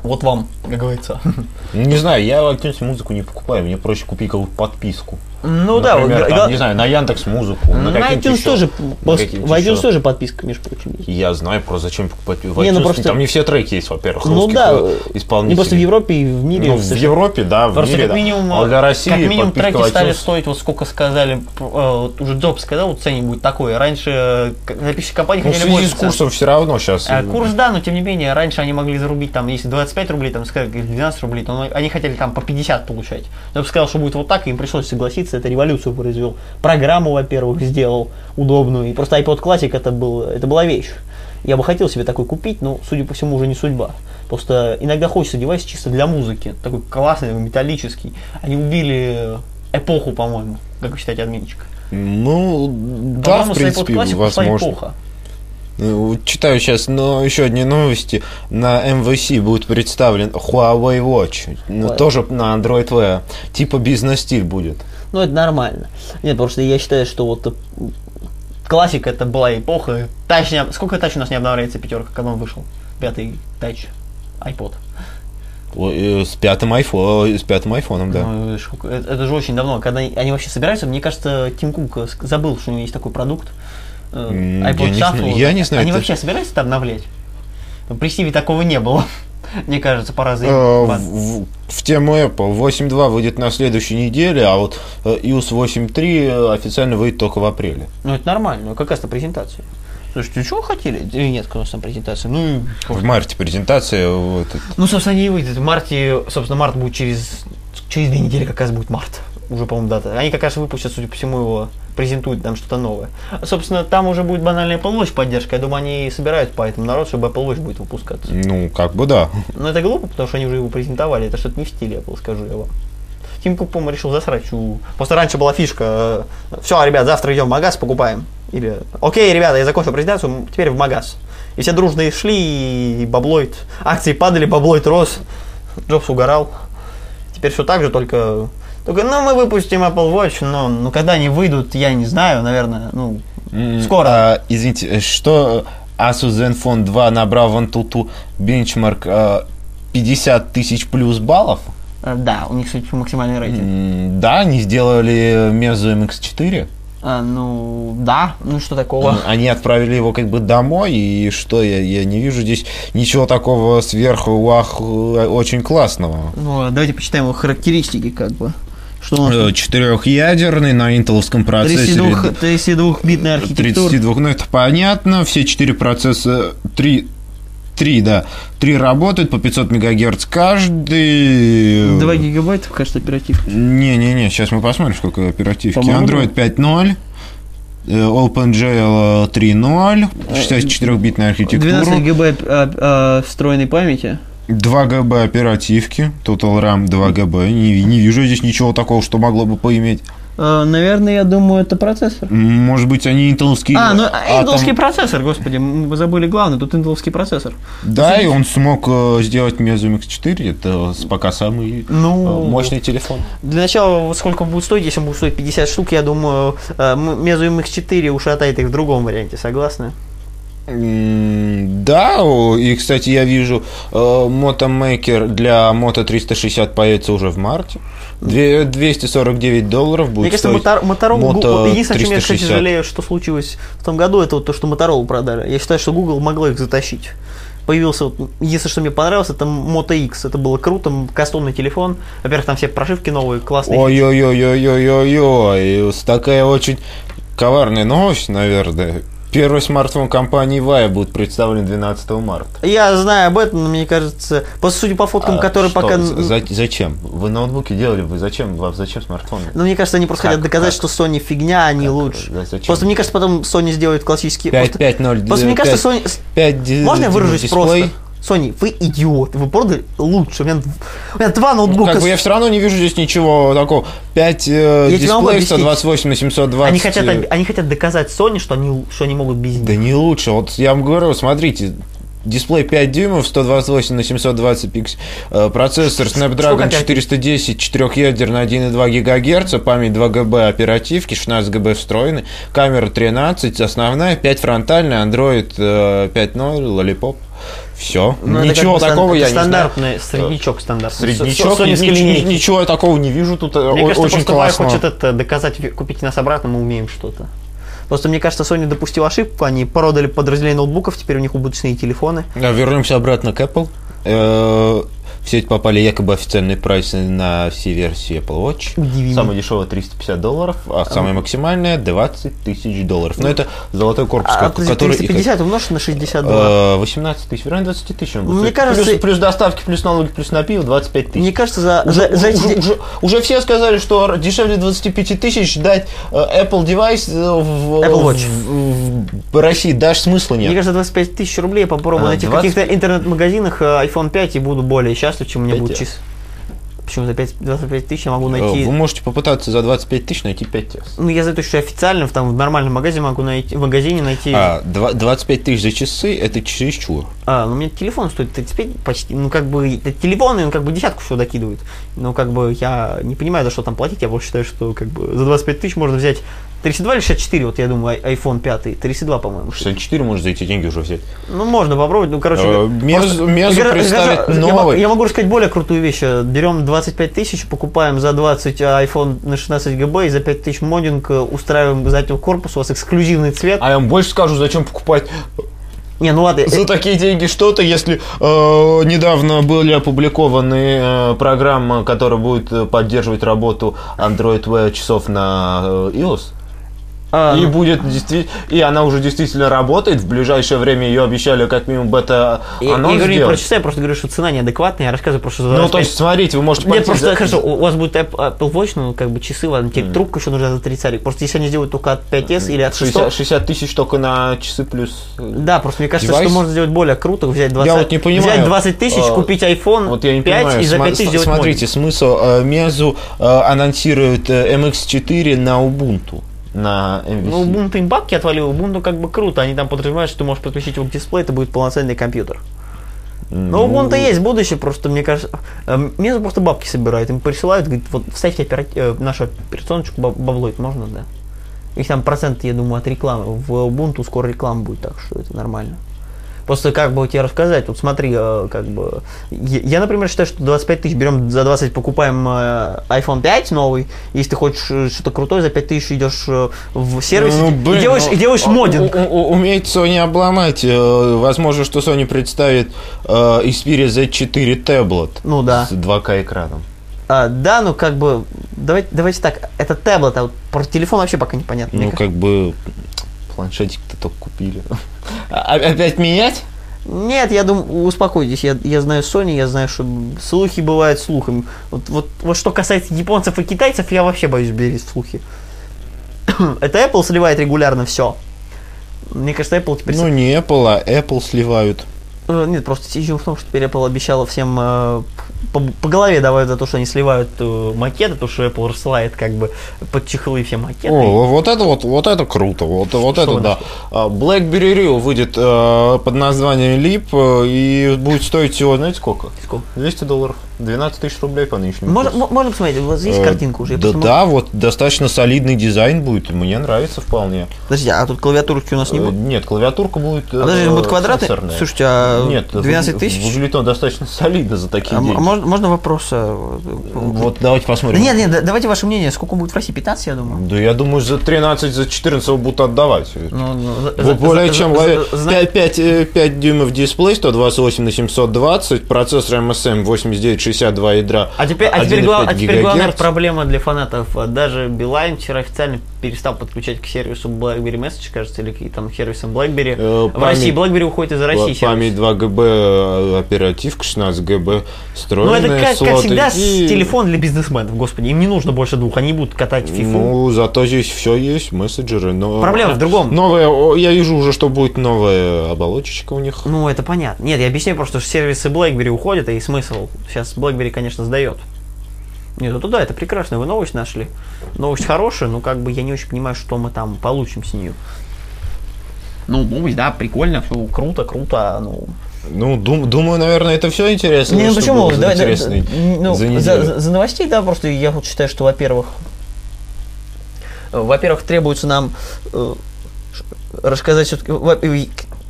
вот- вам, как говорится. Не знаю, я в iTunes музыку не покупаю, мне проще купить какую-то подписку. Ну да, Например, вот, там, гла- не знаю, на Яндекс Музыку, на, на iTunes еще- тоже, на в iTunes тоже подписка, между прочим, есть. Я знаю, просто зачем покупать в Не, iTunes. ну просто- Там не все треки есть, во-первых, Ну да, э, исполнителей. не просто в Европе и в мире. Ну, в в. Европе, да, в Просто мире, как да. минимум, А для России как минимум треки в стали iTunes- стоить, вот сколько сказали, э, вот уже Джобс сказал, вот ценник будет такой. Раньше э, записчики компании Ну, в хотели связи больше с курсом все равно сейчас. А, Курс, да, но тем не менее, раньше они могли зарубить, там, если 25 рублей, там, сказать, или 12 рублей, то они хотели там по 50 получать. Бы сказал, что будет вот так, и им пришлось согласиться, это революцию произвел. Программу, во-первых, сделал удобную, и просто iPod Classic это, был, это была вещь. Я бы хотел себе такой купить, но, судя по всему, уже не судьба. Просто иногда хочется девайс чисто для музыки, такой классный, металлический. Они убили эпоху, по-моему, как вы считаете, админчик? Ну, да, в принципе, возможно. эпоха. Вот Читаю сейчас, но еще одни новости. На MVC будет представлен Huawei Watch. Ну, Huawei. тоже на Android Wear. Типа бизнес-стиль будет. Ну, это нормально. Нет, потому что я считаю, что вот э, классика это была эпоха. Тач не Сколько тач у нас не обновляется пятерка, когда он вышел? Пятый тач. iPod. Ой, э, С пятым iPhone, с пятым айфоном, да. Ну, это, это же очень давно. Когда они, вообще собираются, мне кажется, Тим Кук э, забыл, что у него есть такой продукт. Э, М, iPod я не Shuffle. знаю- я не знаю, Они это- вообще собираются там обновлять? При Стиве такого не было. Мне кажется, пора Э, заебать. в, в тему Apple 8.2 выйдет на следующей неделе, а вот э, iOS 8.3 официально выйдет только в апреле. Ну, это нормально. Ну, какая-то презентация. Слушайте, что хотели? Или нет, конечно, презентация. Ну, В марте презентация. Вот, это- ну, собственно, и выйдет. В марте, собственно, март будет через, через две недели, как раз будет март. Уже, по-моему, дата. Они как раз выпустят, судя по всему, его презентуют там что-то новое. А, собственно, там уже будет банальная Apple Watch поддержка. Я думаю, они собирают по этому народ, чтобы Apple Watch будет выпускаться. ну, как бы да. Но это глупо, потому что они уже его презентовали. Это что-то не в стиле Apple, скажу я вам. Тим Кук, по-моему, решил засрать. у- Просто раньше была фишка. Все, ребят, завтра идем в магаз, покупаем. Или, окей, ребята, я закончил презентацию, теперь в магаз. И все дружно и шли, и баблоид. Акции падали, баблоид рос. Джобс угорал. Теперь все так же, только... Только, ну, мы выпустим Apple Watch, но ну, когда они выйдут, я не знаю, наверное, ну, Скоро. а, извините, э, что Asus Zenfone 2 набрал в Antutu бенчмарк э, 50 тысяч плюс баллов? э, да, у них всему, максимальный рейтинг. Да, они сделали Meizu MX4. А, ну, да, ну что такого? Они отправили его как бы домой, и что, я, я не вижу здесь ничего такого сверху, вах, э, очень классного. Ну, давайте почитаем его характеристики, как бы. Что Э, Четырехъядерный на интеловском процессоре. 32 32-битная архитектура. 32, ну это понятно, все четыре процесса, три, три, да, три работают по 500 мегагерц каждый. 2 гигабайта, кажется, оперативка. Не-не-не, сейчас мы посмотрим, сколько оперативки. По-моему, Android 5.0, э, OpenGL 3.0, 64-битная 12 архитектура, гигабайт а, а, встроенной памяти. 2 ГБ оперативки, Total RAM 2 ГБ. Не, не вижу здесь ничего такого, что могло бы поиметь. А, наверное, я думаю, это процессор. Может быть, они интеловские... А, ну, атом- интеловский процессор, господи, мы забыли главное, тут интеловский процессор. Да, и он смог э, сделать Meizu MX4, это пока самый Ну, э, мощный телефон. Для начала, сколько он будет стоить, если он будет стоить 50 штук, я думаю, э, Meizu MX4 ушатает их в другом варианте, согласны? Да, и, кстати, я вижу, э, Motomaker для Moto 360 появится уже в марте. Две- 249 долларов будет Мне кажется, стоить Мотор- Moto единственное, чем я, кстати, 360. жалею, что случилось в том году, это вот то, что Motorola продали. Я считаю, что Google могло их затащить. Появился, вот, единственное, что мне понравилось, это Moto X. Это было круто, кастомный телефон. Во-первых, там все прошивки новые, классные. Ой-ой-ой-ой-ой-ой-ой, такая очень коварная новость, наверное. Первый смартфон компании Vaya будет представлен 12 марта. Я знаю об этом, но мне кажется, просто судя по фоткам, А которые что, пока... за- за- зачем? Вы ноутбуки делали, вы зачем? Вам зачем смартфон? Ну, мне кажется, они просто Как- хотят доказать, как? что Sony фигня, они Как? лучше. Да, зачем? Просто мне кажется, потом Sony сделает классические... просто- 5.5.0. Просто мне кажется, Sony... 5 Можно я выражусь просто? Sony, вы идиот, вы продали лучше. У меня, у меня два ноутбука. Как бы я все равно не вижу здесь ничего такого. 5 э, Я тебе могу дисплеев, объяснить. 128 на 720. они, хотят, э, они хотят доказать Sony, что они, что они могут без них. Да не лучше. Вот я вам говорю, смотрите, дисплей 5 дюймов, 128 на 720 пикс, э, процессор Snapdragon опять? 410, четырехъядерный 1,2 ГГц, память 2 ГБ оперативки, 16 ГБ встроенный, камера 13, основная, 5 фронтальная, Android э, 5.0, Lollipop. Все. Ну, это Ничего стан- такого это я не знаю. стандартный среднячок стандартный. Среднячок, соневской ничего, линейки. ничего я такого не вижу тут. э, Мне о- кажется, очень классно. хочет это доказать, купите нас обратно, мы умеем что-то. Просто мне кажется, Sony допустила ошибку, они продали подразделение ноутбуков, теперь у них убыточные телефоны. Да, вернемся обратно к Apple. Э, В сеть попали якобы официальные прайсы на все версии Apple Watch. Удивительно. Самая дешевая 350 долларов, а самая максимальная 20 тысяч долларов. Но это золотой корпус, А, который... и- 350 умножить на 62. э, 18 тысяч, вероятно, 20 тысяч. Мне кажется- плюс, плюс доставки, плюс налоги, плюс на пиво 25 тысяч. Мне кажется, за, Уже, за, за эти уже, уже- уже все сказали, что дешевле 25 тысяч дать э, Apple девайс э, в, Apple Watch. в- в России даже смысла нет. Мне кажется, 25 тысяч рублей я попробую А, найти 20? в каких-то интернет-магазинах э, iPhone 5 и буду более счастлив, чем у меня 5 будет чис. Почему за 5, 25 тысяч я могу найти... Э, Вы можете попытаться за 25 тысяч найти 5 тес. Ну, я знаю, что официально в, там, в нормальном магазине могу найти, в магазине найти... А, два- 25 тысяч за часы это чересчур. А, ну у меня телефон стоит 35 почти, ну как бы телефон, и он как бы десятку всего докидывает. Но как бы я не понимаю, за что там платить, я больше считаю, что как бы за 25 тысяч можно взять 32 или 64, вот я думаю, iPhone 5, 32, по-моему. 64 может за эти деньги уже взять. Ну, можно попробовать, ну, короче... Э, Мезу- я- я- новый. Я могу рассказать более крутую вещь. Берем 25 тысяч, покупаем за 20 iPhone на 16 ГБ и за 5 тысяч моддинг э, устраиваем заднего корпуса, у вас эксклюзивный цвет. А я вам больше скажу, зачем покупать Не, ну ладно, За такие деньги что-то, если э, недавно были опубликованы э, программа, которая будет э, поддерживать работу Android Wear часов на э, iOS. А, И ну, будет действительно, и она уже действительно работает. В ближайшее время ее обещали как минимум бета я, я анонс говорю не про часы, я просто говорю, что цена неадекватная, я рассказываю просто за Ну, 25 то есть, смотрите, вы можете Нет, просто за- хорошо, у вас будет App- Apple Watch, ну, как бы часы, ладно, теперь трубка еще нужна за 30 Просто если они сделают только от 5S или от 6, 60, 60 тысяч только на часы плюс. э, Да, просто мне кажется, Девайс? что можно сделать более круто, взять 20, вот не понимаю. взять 20 тысяч, А, купить iPhone вот я не 5 понимаю, и за Сма- 5 тысяч сделать Смотрите, смысл. э, Meizu э, анонсирует э, MX4 на Ubuntu. На MVC. Ну, Ubuntu им бабки отвалил, Ubuntu как бы круто. Они там подразумевают, что ты можешь подключить его к дисплею, это будет полноценный компьютер. Но у Ubuntu есть будущее, просто, мне кажется, э, Мезу просто бабки собирают, им присылают, говорит, вот вставьте опера- э, нашу операционочку, баб- бабло, это можно, да? Их там процент, я думаю, от рекламы. В Ubuntu скоро реклама будет, так что это нормально. Просто как бы тебе рассказать, вот смотри, э, как бы, я, например, считаю, что 25 тысяч берем, за 20 покупаем э, iPhone 5 новый, если ты хочешь э, что-то крутое, за 5 тысяч идешь в сервис Ну, и блин, делаешь, ну, и делаешь у- моддинг. у- у- Умеет Sony обломать. Возможно, что Sony представит Xperia Z4 Tablet. Ну да. С 2К экраном. А, да, ну как бы, давайте, давайте так, это таблет, а вот про телефон вообще пока непонятно. Ну, как бы планшетик-то только купили. А- Опять менять? Нет, я думаю, успокойтесь, я, я знаю Sony, я знаю, что слухи бывают слухами. Вот, вот, вот что касается японцев и китайцев, я вообще боюсь верить в слухи. Это Apple сливает регулярно все. Мне кажется, Apple теперь... Ну, не Apple, а Apple сливают. Э, Нет, просто issue в том, что теперь Apple обещала всем э, по, по голове давать за то, что они сливают э, макеты, то, что Apple рассылает как бы под чехлы все макеты. О, вот это вот, вот это круто, вот, вот это вы да. А, BlackBerry Rio выйдет э, под названием Leap э, и будет стоить всего, знаете сколько? Сколько? 200 долларов. 12 тысяч рублей по нынешнему Можно, курсу. м- можно посмотреть, вас есть Э, картинка уже? Да, да, вот достаточно солидный дизайн будет. Мне нравится вполне. Подожди, а тут клавиатурки у нас не Э, будет? Нет, клавиатурка будет. А подожди, э, будет квадратный? сенсорная. Слушайте, а Нет, 12 вы- тысяч? Выглядит он достаточно солидно за такие А деньги. можно, можно вопрос? э, Вот давайте Да посмотрим. нет, нет, да- давайте ваше мнение, сколько будет в России? 15, я думаю? Да я думаю, за 13, за 14 его будут отдавать. Ну, ну, Вот более за- чем за- за- 5, 5, э, 5 дюймов дисплей, 128 на 720, процессор MSM 8962 ядра. А теперь, а теперь, 1,5 глав- а теперь главная проблема для фанатов. А Даже Билайн вчера официально перестал подключать к сервису BlackBerry Message, кажется, или к там сервисам BlackBerry. Э, в память- России BlackBerry уходит из России. Память сервис. 2 ГБ, э, оперативка 16 ГБ, Ну, встроенные это как, как слоты всегда и- телефон для бизнесменов, господи, им не нужно больше двух, они будут катать фифу. Ну, зато здесь все есть, мессенджеры, но... Проблема в другом. Новая, о, я вижу уже, что будет новая оболочечка у них. Ну, это понятно. Нет, я объясняю просто, что сервисы BlackBerry уходят, и смысл. Сейчас BlackBerry, конечно, сдает. Нет, ну да, это прекрасно, вы новость нашли. Новость хорошая, но как бы я не очень понимаю, что мы там получим с нее. Ну, новость, да, прикольно, все круто, круто, ну... Ну, дум- думаю, наверное, это все интересно. Не, ну почему? Давай, да, да, ну, за за, за- новостей, да, просто я вот считаю, что, во-первых, во-первых, требуется нам э, рассказать все-таки...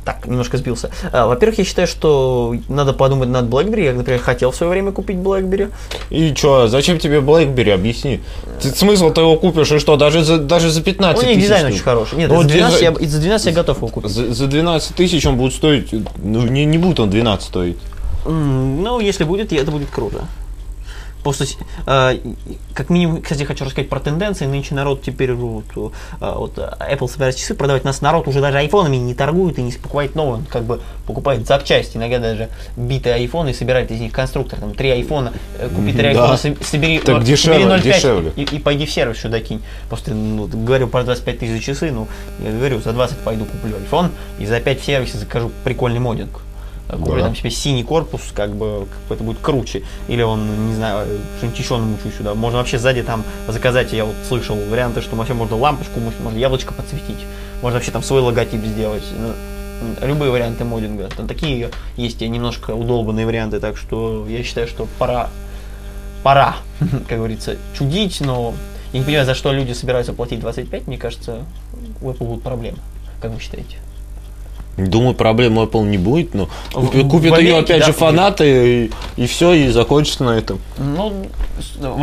Так, немножко сбился. А, Во-первых, я считаю, что надо подумать над BlackBerry. Я, например, хотел в свое время купить BlackBerry. И что, зачем тебе BlackBerry, объясни. Ты- смысл ты его купишь, и что, даже за, даже за 15 У них тысяч? дизайн что ли? очень хороший. Нет, Ну, за 12, дизайн- я, за 12 я готов его купить. За, за 12 тысяч он будет стоить, ну, не, не будет он 12 стоить. Ну, если будет, это будет круто. Просто, э, как минимум, кстати, хочу рассказать про тенденции. Нынче народ теперь вот, э, вот Apple собирается часы продавать. Нас народ уже даже айфонами не торгует и не покупает новые. Он как бы покупает запчасти. Иногда даже битые айфоны и собирает из них конструктор. Там три айфона, э, купи три Да. айфона, соб- собери, Так э, дешевле, собери 0,5 дешевле. И, и пойди в сервис сюда кинь. Просто ну, ты говорил про 25 тысяч часы, ну, я говорю, за 20 пойду куплю iPhone и за 5 в сервисе закажу прикольный модинг. Куплю Да. там себе синий корпус, как бы, это будет круче. Или он, не знаю, что-нибудь еще намучу сюда. Можно вообще сзади там заказать, я вот слышал варианты, что вообще можно лампочку, можно яблочко подсветить. Можно вообще там свой логотип сделать. Ну, Любые варианты модинга. Там такие есть немножко удолбанные варианты, так что я считаю, что пора, пора, как говорится, чудить, но Я не понимаю, за что люди собираются платить 25, мне кажется, у Apple будут проблемы. Как вы считаете? Думаю, проблем Apple не будет, но купят ее Америке, опять да, же купят. фанаты, и, и все, и закончится на этом. Ну,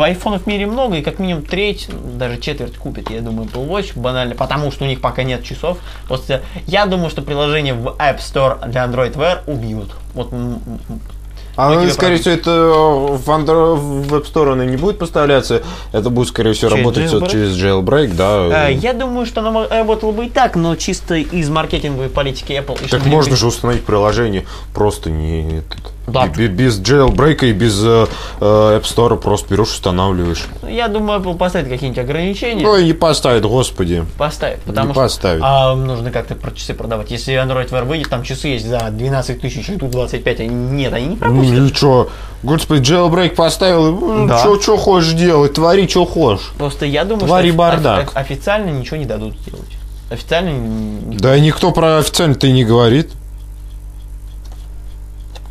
айфонов в мире много, и как минимум треть, даже четверть купит, я думаю, Apple Watch, банально, потому что у них пока нет часов. Просто я думаю, что приложение в App Store для Android Wear убьют. Вот А тебе скорее всего, это в, Android, в App Store оно не будет поставляться. Это будет, скорее всего, Через работать jailbreak? через jailbreak, да. э, я думаю, что оно работало бы и так, но чисто из маркетинговой политики Apple. Так можно же установить приложение просто не этот, Да. бе- без jailbreak и без э, э, App Store просто берешь, устанавливаешь. Я думаю, Apple поставит какие-нибудь ограничения. Ну и не поставит, господи. Поставит, потому Не что поставит. а, нужно как-то про часы продавать. Если Android Wear выйдет, там часы есть за 12 тысяч, и тут 25, они нет, они не пропустят. Ну и чё? Господи, jailbreak поставил, Да. что что хочешь делать, твори, что хочешь. Просто я думаю, Твари что бардак. офи- официально ничего не дадут сделать. Официально Да никто про официально-то и не говорит.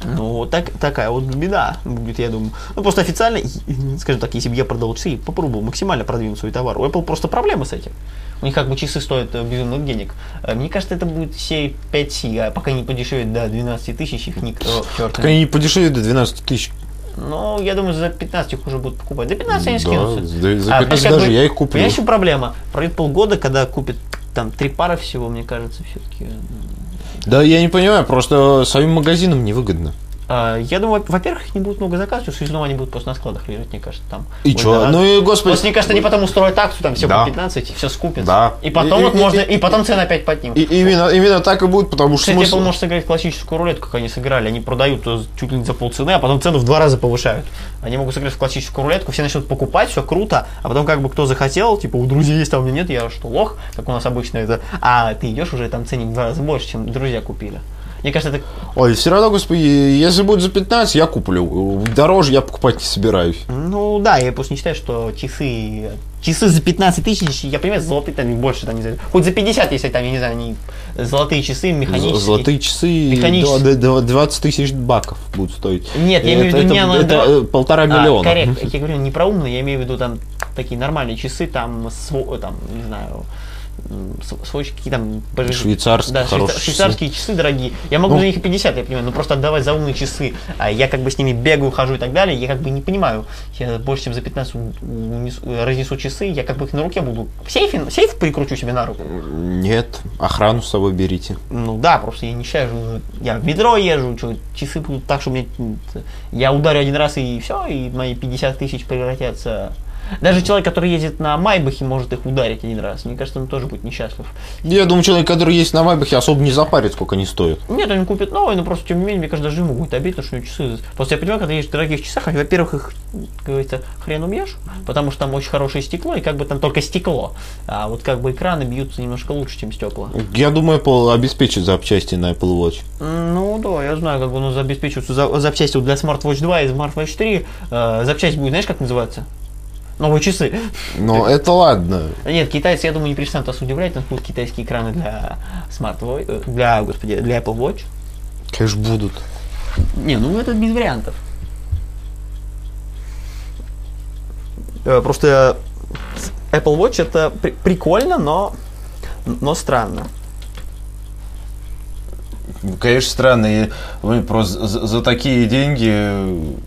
Ну, так, такая вот беда будет, я думаю. Ну, просто официально, скажем так, если бы я продал часы, попробовал максимально продвинуть свой товар. У Apple просто проблемы с этим. У них как бы часы стоят э, безумных денег. Э, Мне кажется, это будет все 5C, а пока не подешевеет до 12 тысяч, их никто черт Так они не подешевеют до 12 тысяч. Ну, я думаю, за 15 их уже будут покупать. За 15 они Да, скинутся. за- за А, 15 понимаешь, как даже бы- я их куплю. Понимаешь, в чем проблема? Пройдет полгода, когда купит там три пары всего, мне кажется, все-таки. Да я не понимаю, просто своим магазинам невыгодно. А, я думаю, во-первых, их не будет много заказов, все равно они будут просто на складах лежать, мне кажется, там. И да. Ну и, господи... Просто, мне кажется, они потом устроят акцию, там все Да. по 15, и все скупят. Да. И потом И- вот и- можно, и- и потом цены опять поднимут. И- именно, именно так и будет, потому что Кстати, смысл- Apple может сыграть классическую рулетку, как они сыграли. Они продают э, чуть ли не за полцены, а потом цену в два раза повышают. Они могут сыграть в классическую рулетку, все начнут покупать, все круто, а потом как бы кто захотел, типа у друзей есть, а у меня нет, я что, лох, как у нас обычно это, а ты идешь уже там ценник в два раза больше, чем друзья купили. Мне кажется, это Ой, все равно, господи, если будет за 15, я куплю. Дороже я покупать не собираюсь. Ну да, я просто не считаю, что часы, часы за 15 тысяч, я понимаю, золотые там больше, там, не знаю, хоть за 50, если там, я не знаю, они золотые часы механические. Золотые часы Механические. до- до 20 тысяч баков будут стоить. Нет, я Это- имею в виду это- не на- это, э, полтора А, миллиона. коррект. Я говорю не про умные, я имею в виду там такие нормальные часы, там, сво- там не знаю, м, св- свой какие там... Швейцарские, да, хорошие швейца- швейцарские часы. дорогие. Я могу Ну. за них и 50, я понимаю, но просто отдавать за умные часы, а я как бы с ними бегаю, хожу и так далее, я как бы не понимаю. Я больше, чем за 15 у- унесу- разнесу часы, я как бы их на руке буду... В сейфе, сейф прикручу себе на руку. Нет, охрану с собой берите. Ну да, просто я не считаю, я в метро езжу, что часы будут так, что мне я ударю один раз и все, и мои 50 тысяч превратятся. Даже человек, который ездит на Майбахе, может их ударить один раз. Мне кажется, он тоже будет несчастлив. Я думаю, человек, который есть на Майбахе, особо не запарит, сколько они стоят. Нет, он купит новый, но просто тем не менее, мне кажется, даже ему будет обидно, что у него часы. Просто я понимаю, когда едешь в дорогих часах, а, во-первых, их, как говорится, хрен убьешь, потому что там очень хорошее стекло, и как бы там только стекло. А вот как бы экраны бьются немножко лучше, чем стекла. Я думаю, Apple обеспечит запчасти на Apple Watch. Ну да, я знаю, как бы обеспечиваются за- запчасти для SmartWatch 2 и SmartWatch 3. Э, запчасть будет, знаешь, как называется? Новые часы. Но это ладно. Нет, китайцы, я думаю, не перестанут вас удивлять, там будут китайские экраны для э, для, господи, для Apple Watch. Конечно, будут. Не, ну это без вариантов. Э, Просто Apple Watch это при- прикольно, но, но странно. Конечно, странно. и вы просто за, за такие деньги...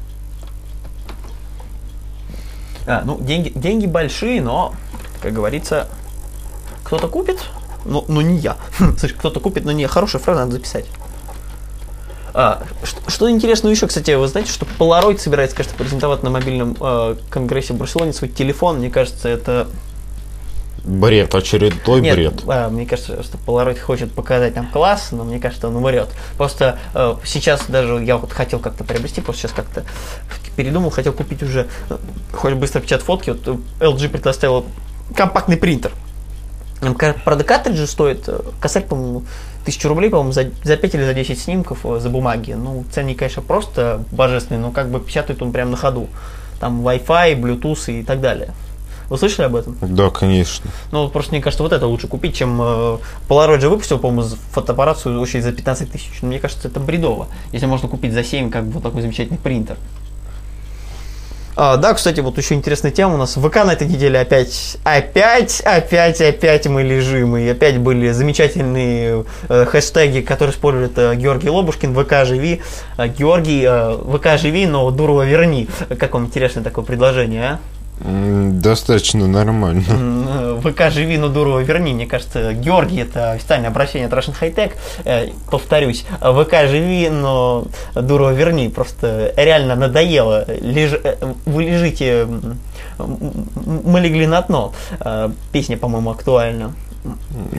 А, ну, деньги, деньги большие, но, как говорится, кто-то купит, но, но не я. Слушай, кто-то купит, но не я. Хорошая фраза, надо записать. А, что, что интересного еще, кстати, вы знаете, что Polaroid собирается, кажется, презентовать на мобильном э, конгрессе в Барселоне свой телефон. Мне кажется, это... Бред, очередной Нет, бред. а, мне кажется, что Polaroid хочет показать нам класс, но мне кажется, он врет. Просто э, сейчас даже я вот хотел как-то приобрести, просто сейчас как-то передумал, хотел купить уже, э, хоть быстро печатать фотки. Вот э, LG предоставила компактный принтер. Правда, картриджи стоит, э, косарь, по-моему, тысячу рублей, по-моему, за, за 5 или за 10 снимков за бумаги. Ну, ценник, конечно, просто божественный, но как бы печатает он прямо на ходу. Там Wi-Fi, Bluetooth и так далее. Вы слышали об этом? Да, конечно. Ну, вот просто мне кажется, вот это лучше купить, чем э, Polaroid же выпустил, по-моему, фотоаппарат вообще за 15 тысяч. Но мне кажется, это бредово. Если можно купить за 7, как бы вот такой замечательный принтер. А, да, кстати, вот еще интересная тема у нас. ВК на этой неделе опять, опять, опять, опять мы лежим. И опять были замечательные э, хэштеги, которые использует э, Георгий Лобушкин. ВК живи. Э, Георгий, э, ВК живи, но Дурова верни. Как вам интересное такое предложение, а? Достаточно нормально. Э, ВК живи, но Дурова верни. Мне кажется, Георгий это официальное обращение от Russian High Tech. Э, повторюсь, ВК живи, но Дурова верни. Просто реально надоело. Леж- э, Вы лежите, мы легли на дно. Песня, по-моему, актуальна.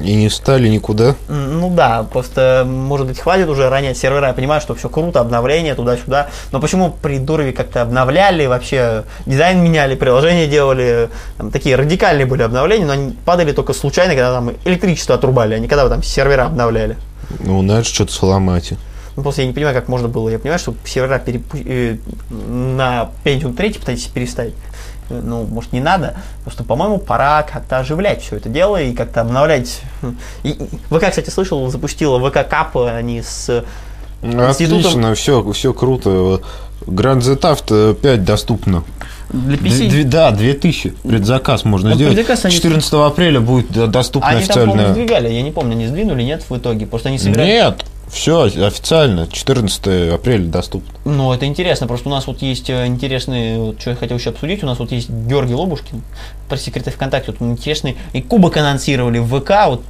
И не стали никуда. Ну да, просто, может быть, хватит уже ронять сервера. Я понимаю, что все круто, обновления туда-сюда. Но почему при Дурове как-то обновляли, вообще дизайн меняли, приложения делали, там, такие радикальные были обновления, но они падали только случайно, когда там электричество отрубали, а не когда там сервера обновляли. Ну, надо что-то сломать. Ну, просто я не понимаю, как можно было. Я понимаю, что сервера перепу- э, на Pentium 3 пытаетесь переставить. Э, Ну, может, не надо. Просто, по-моему, пора как-то оживлять все это дело и как-то обновлять. И, ВК, кстати, слышал, запустила ВК Кап, они с институтом Отлично, все, все круто. Grand Theft 5 доступно. для PC. две- да, 2000. Предзаказ можно Вот сделать. предзаказ они- 14 апреля будет д- доступна Они там, по-моему, официальная. сдвигали, я не помню, они сдвинули, нет, в итоге. Просто они собирают. Нет, все официально. 14 апреля доступно. Ну, это интересно, просто у нас вот есть э, интересный, вот, что я хотел еще обсудить, у нас вот есть Георгий Лобушкин, пресс-секретарь ВКонтакте, вот он интересный, и кубок анонсировали в ВК, вот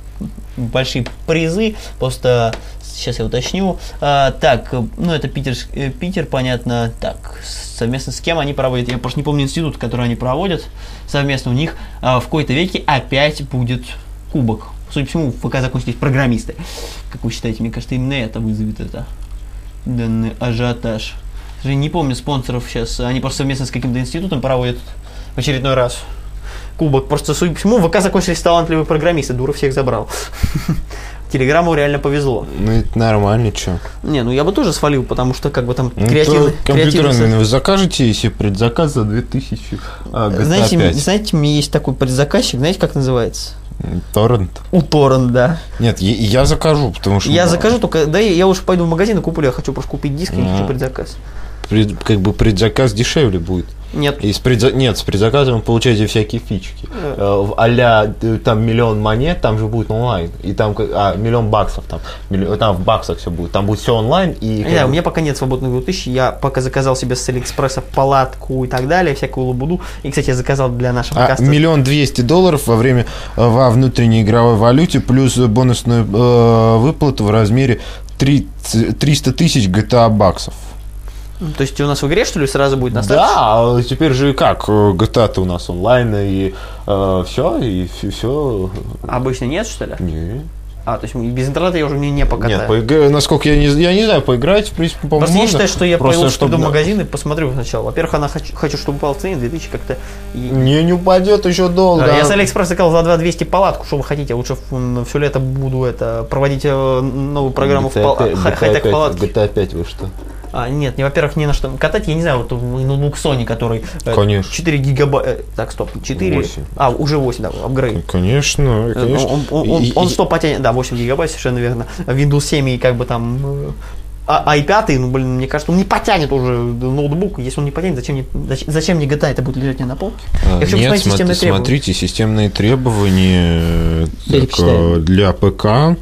большие призы, просто сейчас я уточню. А, так, э, ну это Питер, э, Питер, понятно, так, совместно с кем они проводят, я просто не помню институт, который они проводят, совместно у них а, в какой-то веке опять будет кубок. Судя по всему, ВК закончились программисты. Как вы считаете, мне кажется, именно это вызовет это данный ажиотаж. Я не помню спонсоров сейчас. Они просто совместно с каким-то институтом проводят в очередной раз кубок. Просто, судя по всему, в ВК закончились талантливые программисты. Дура всех забрал. Телеграмму реально повезло. Ну, это нормально, что. Не, ну я бы тоже свалил, потому что как бы там Ну, креативный... компьютерный вы закажете, если предзаказ за 2000 а, GTA Знаете, 5. знаете, у меня есть такой предзаказчик, знаете, как называется? Торрент. У Торрент, да. Нет, я, я закажу, потому что... Я закажу только, да, я уж пойду в магазин и куплю, я хочу просто купить диск, я не хочу предзаказ. Пред- как бы предзаказ дешевле будет. Нет, И с предза- Нет, с предзаказом вы получаете всякие фички. Э, в А-ля э, там миллион монет, там же будет онлайн. И там, а, миллион баксов там. Миллион- там в баксах все будет. Там будет все онлайн. И бы- у меня пока нет свободных 2000, я пока заказал себе с Алиэкспресса палатку и так далее, всякую лабуду. И, кстати, я заказал для нашего А, каста. миллион двести долларов во время э, во внутренней игровой валюте плюс бонусную э, выплату в размере 30 300 тысяч GTA баксов. То есть у нас в игре, что ли, сразу будет старте? Да, а теперь же как? э, GTA-то у нас онлайн, и все, и все. А Обычно нет, что ли? Не. А, то есть без интернета я уже не, не покатаю. Нет, поиг- насколько я не, я не знаю, поиграть, в принципе, по-моему, Просто я считаю, что я Просто пойду, чтоб пойду в магазин и посмотрю сначала. Во-первых, она хочу, хочу, чтобы упал в цене 2000 как-то. и- Не, не упадет еще долго. А, Я с Алиэкспресс заказал за 2200 палатку, что вы хотите. Лучше все лето буду это проводить э, новую программу в пал... GTA хай- хай-тек палатке. GTA 5 вы что? А, нет, не, во-первых, не на что катать, я не знаю, вот ноутбук Sony, который э, Конечно. 4 гигабайта, так, стоп, 4, Восемь. а, уже 8, да, апгрейд. Конечно, Э, конечно. Он, он, он, И- он и- 100 потянет, да, 8 гигабайт, совершенно верно. Windows 7 и как бы там э, а, i5, ну, блин, мне кажется, он не потянет уже ноутбук. Если он не потянет, зачем мне, зачем, зачем мне GTA, это будет лежать мне на полке? А, Я хочу Нет, смотри- системные смотрите, системные требования э, так, э, для ПК.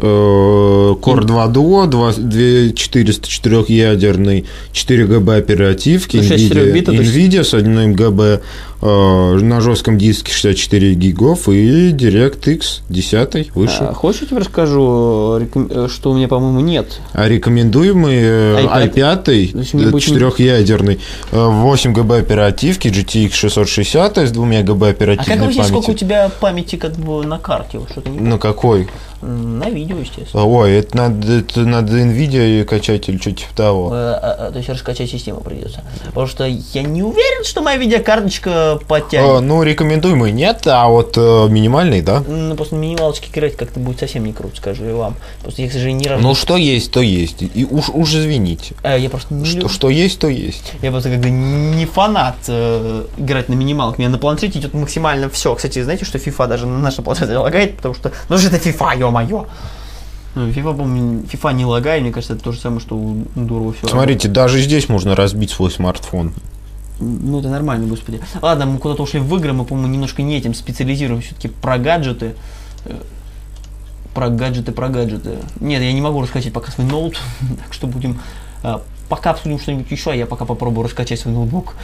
Core 2 Duo, 2, 404 ядерный, 4 ГБ оперативки, Ну, 6 NVIDIA, NVIDIA с 1 ГБ на жестком диске 64 гигов и DirectX 10 выше. А, хочешь, я тебе расскажу, э, что у меня, по-моему, нет? А рекомендуемый э, iPad. i5, То есть мне будет- четырехъядерный, 8 ГБ оперативки, GTX 660 с 2 ГБ А оперативной как вообще, памяти. сколько у тебя памяти как бы на карте? Вот Что-то не Ну какой? На видео, естественно. Ой, это надо, это надо NVIDIA качать или что типа того. Э, а, а, То есть раскачать систему придется. Потому что я не уверен, что моя видеокарточка А, подтянет. ну, рекомендуемый нет, а вот э, минимальный, да? Ну, просто на минималочке играть как-то будет совсем не круто, скажу я вам. Просто я, к сожалению, ни разу... Ну, что есть, то есть. И уж, уж извините. Э, я просто не Что, люблю- что есть, то есть. Я просто как бы не фанат э, играть на минималках. У меня на планшете идет максимально все. Кстати, знаете, что FIFA даже на нашем планшете лагает, потому что, ну же это FIFA, ё-моё. Ну, FIFA, по-моему, FIFA не лагает, мне кажется, это то же самое, что у Дурова все. Смотрите, даже здесь можно разбить свой смартфон. Ну, это нормально, господи. Ладно, мы куда-то ушли в игры, мы, по-моему, немножко не этим специализируем, все-таки про гаджеты. Э, Про гаджеты, про гаджеты. Нет, я не могу раскачать пока свой ноут, так что будем... а, Пока обсудим что-нибудь еще, а я пока попробую раскачать свой ноутбук.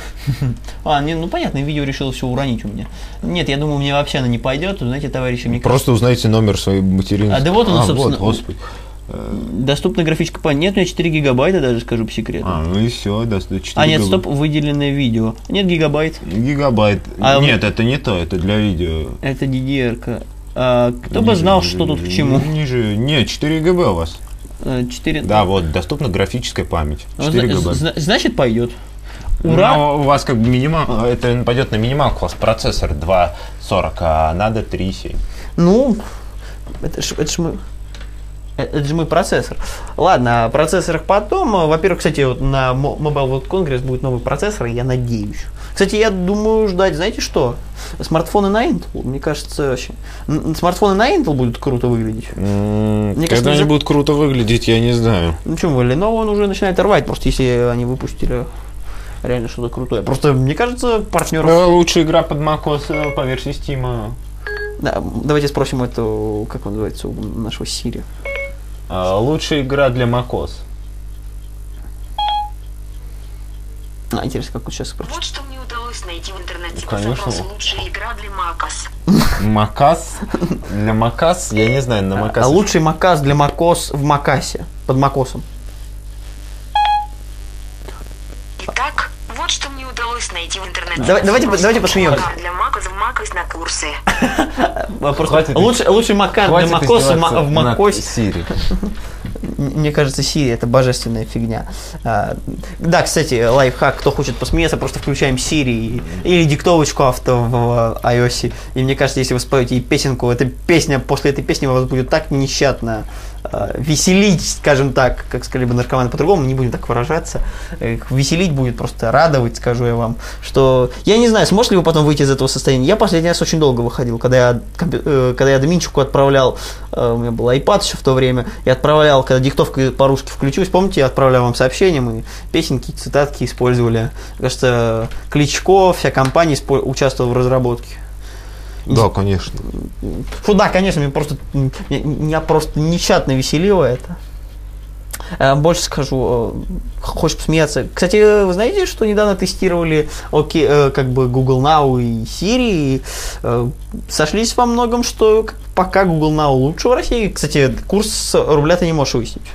А, не, ну понятно, видео решил все уронить у меня. Нет, я думаю, мне вообще она не пойдет. Знаете, товарищи, мне Просто узнайте номер своей материнской. А, да вот он, собственно. Вот, господи. Кажется, доступна графическая память. Нет, у меня 4 гигабайта даже, скажу по секрету. А, ну и все, до 4 А нет, стоп, выделенное видео. Нет, гигабайт. Гигабайт. А Нет, это не то, это для видео. Это DDR-ка. А, кто бы знал, что тут к чему. Ниже. Нет, 4 ГБ у вас. Э, 4... Да, вот, доступна графическая память. Ну, 4 зна- ГБ. зна- Значит, пойдет. Ура! Но у вас как бы минимал, это пойдет на минималку, у вас процессор 2.40, а надо 3.7. Ну, это ж, это ж мы... э, Это же мой процессор. Ладно, о процессорах потом. Во-первых, кстати, вот на Mo- Mobile World Congress будет новый процессор, я надеюсь. Кстати, я думаю ждать, знаете что? Смартфоны на Intel, мне кажется, вообще. Смартфоны на Intel будут круто выглядеть. Мне кажется, Когда они уже- будут круто выглядеть, я не знаю. Ну почему, Lenovo он уже начинает рвать, просто если они выпустили реально что-то крутое. Просто, мне кажется, партнеров... Э, Лучшая игра под macOS э, по версии Steam. Да, давайте спросим эту, как он называется, у нашего Сири. Э, Лучшая игра для macOS. А, интересно, как сейчас. Вот что мне удалось найти в интернете по Конечно. запросу «Лучшая игра для Макас». Макас? Для Макас? Я не знаю, на Макас. А лучший макас для макос в макасе, под макосом. Итак, удалось найти в интернете. Давай- давайте- давайте посмеемся. «Макар для Макас в Макас на курсы. Просто лучший, лучший макас для макоса в ма- в макосе. Сири. Мне кажется, Siri это божественная фигня. А, да, кстати, лайфхак, кто хочет посмеяться, просто включаем Siri и- или диктовочку авто в э, iOS. И мне кажется, если вы споете ей песенку, эта песня, после этой песни вас будет так нещадно веселить, скажем так, как сказали бы наркоманы по-другому, не будем так выражаться. Э, Веселить будет, просто радовать, скажу я вам, что... Я не знаю, сможете ли вы потом выйти из этого состояния. Я последний раз очень долго выходил, когда я, э, когда я Доминчику отправлял, э, у меня был iPad еще в то время, и отправлял, когда диктовка по-русски включилась, помните, я отправлял вам сообщения, мы песенки, цитатки использовали. Кажется, Кличко, вся компания участвовала в разработке. Да, конечно. Фу, да, конечно, меня просто, меня- просто нещадно веселило это. Э, Больше скажу, э, хочешь посмеяться. Кстати, вы знаете, что недавно тестировали окей, э, как бы Google Now и Siri, и, сошлись во многом, что пока Google Now лучше в России. Кстати, курс рубля ты не можешь выяснить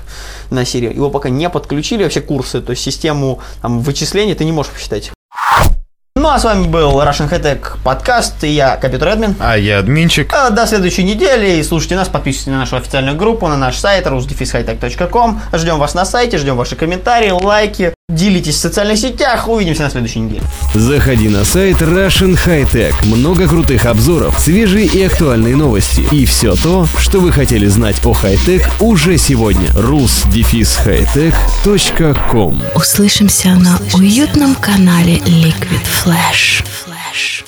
на Siri. Его пока не подключили вообще курсы, то есть систему там, вычислений ты не можешь посчитать. Ну а с вами был Russian High Tech подкаст, и я, компьютер админ. А я админчик. А, До следующей недели. И слушайте нас, подписывайтесь на нашу официальную группу, на наш сайт rusdefishightech.com. Ждем вас на сайте, ждем ваши комментарии, лайки. Делитесь в социальных сетях. Увидимся на следующей неделе. Заходи на сайт Russian High Tech. Много крутых обзоров, свежие и актуальные новости. И все то, что вы хотели знать о хай-тек уже сегодня. rusdefishightech.com Услышимся на уютном канале Liquid Flash. Flash.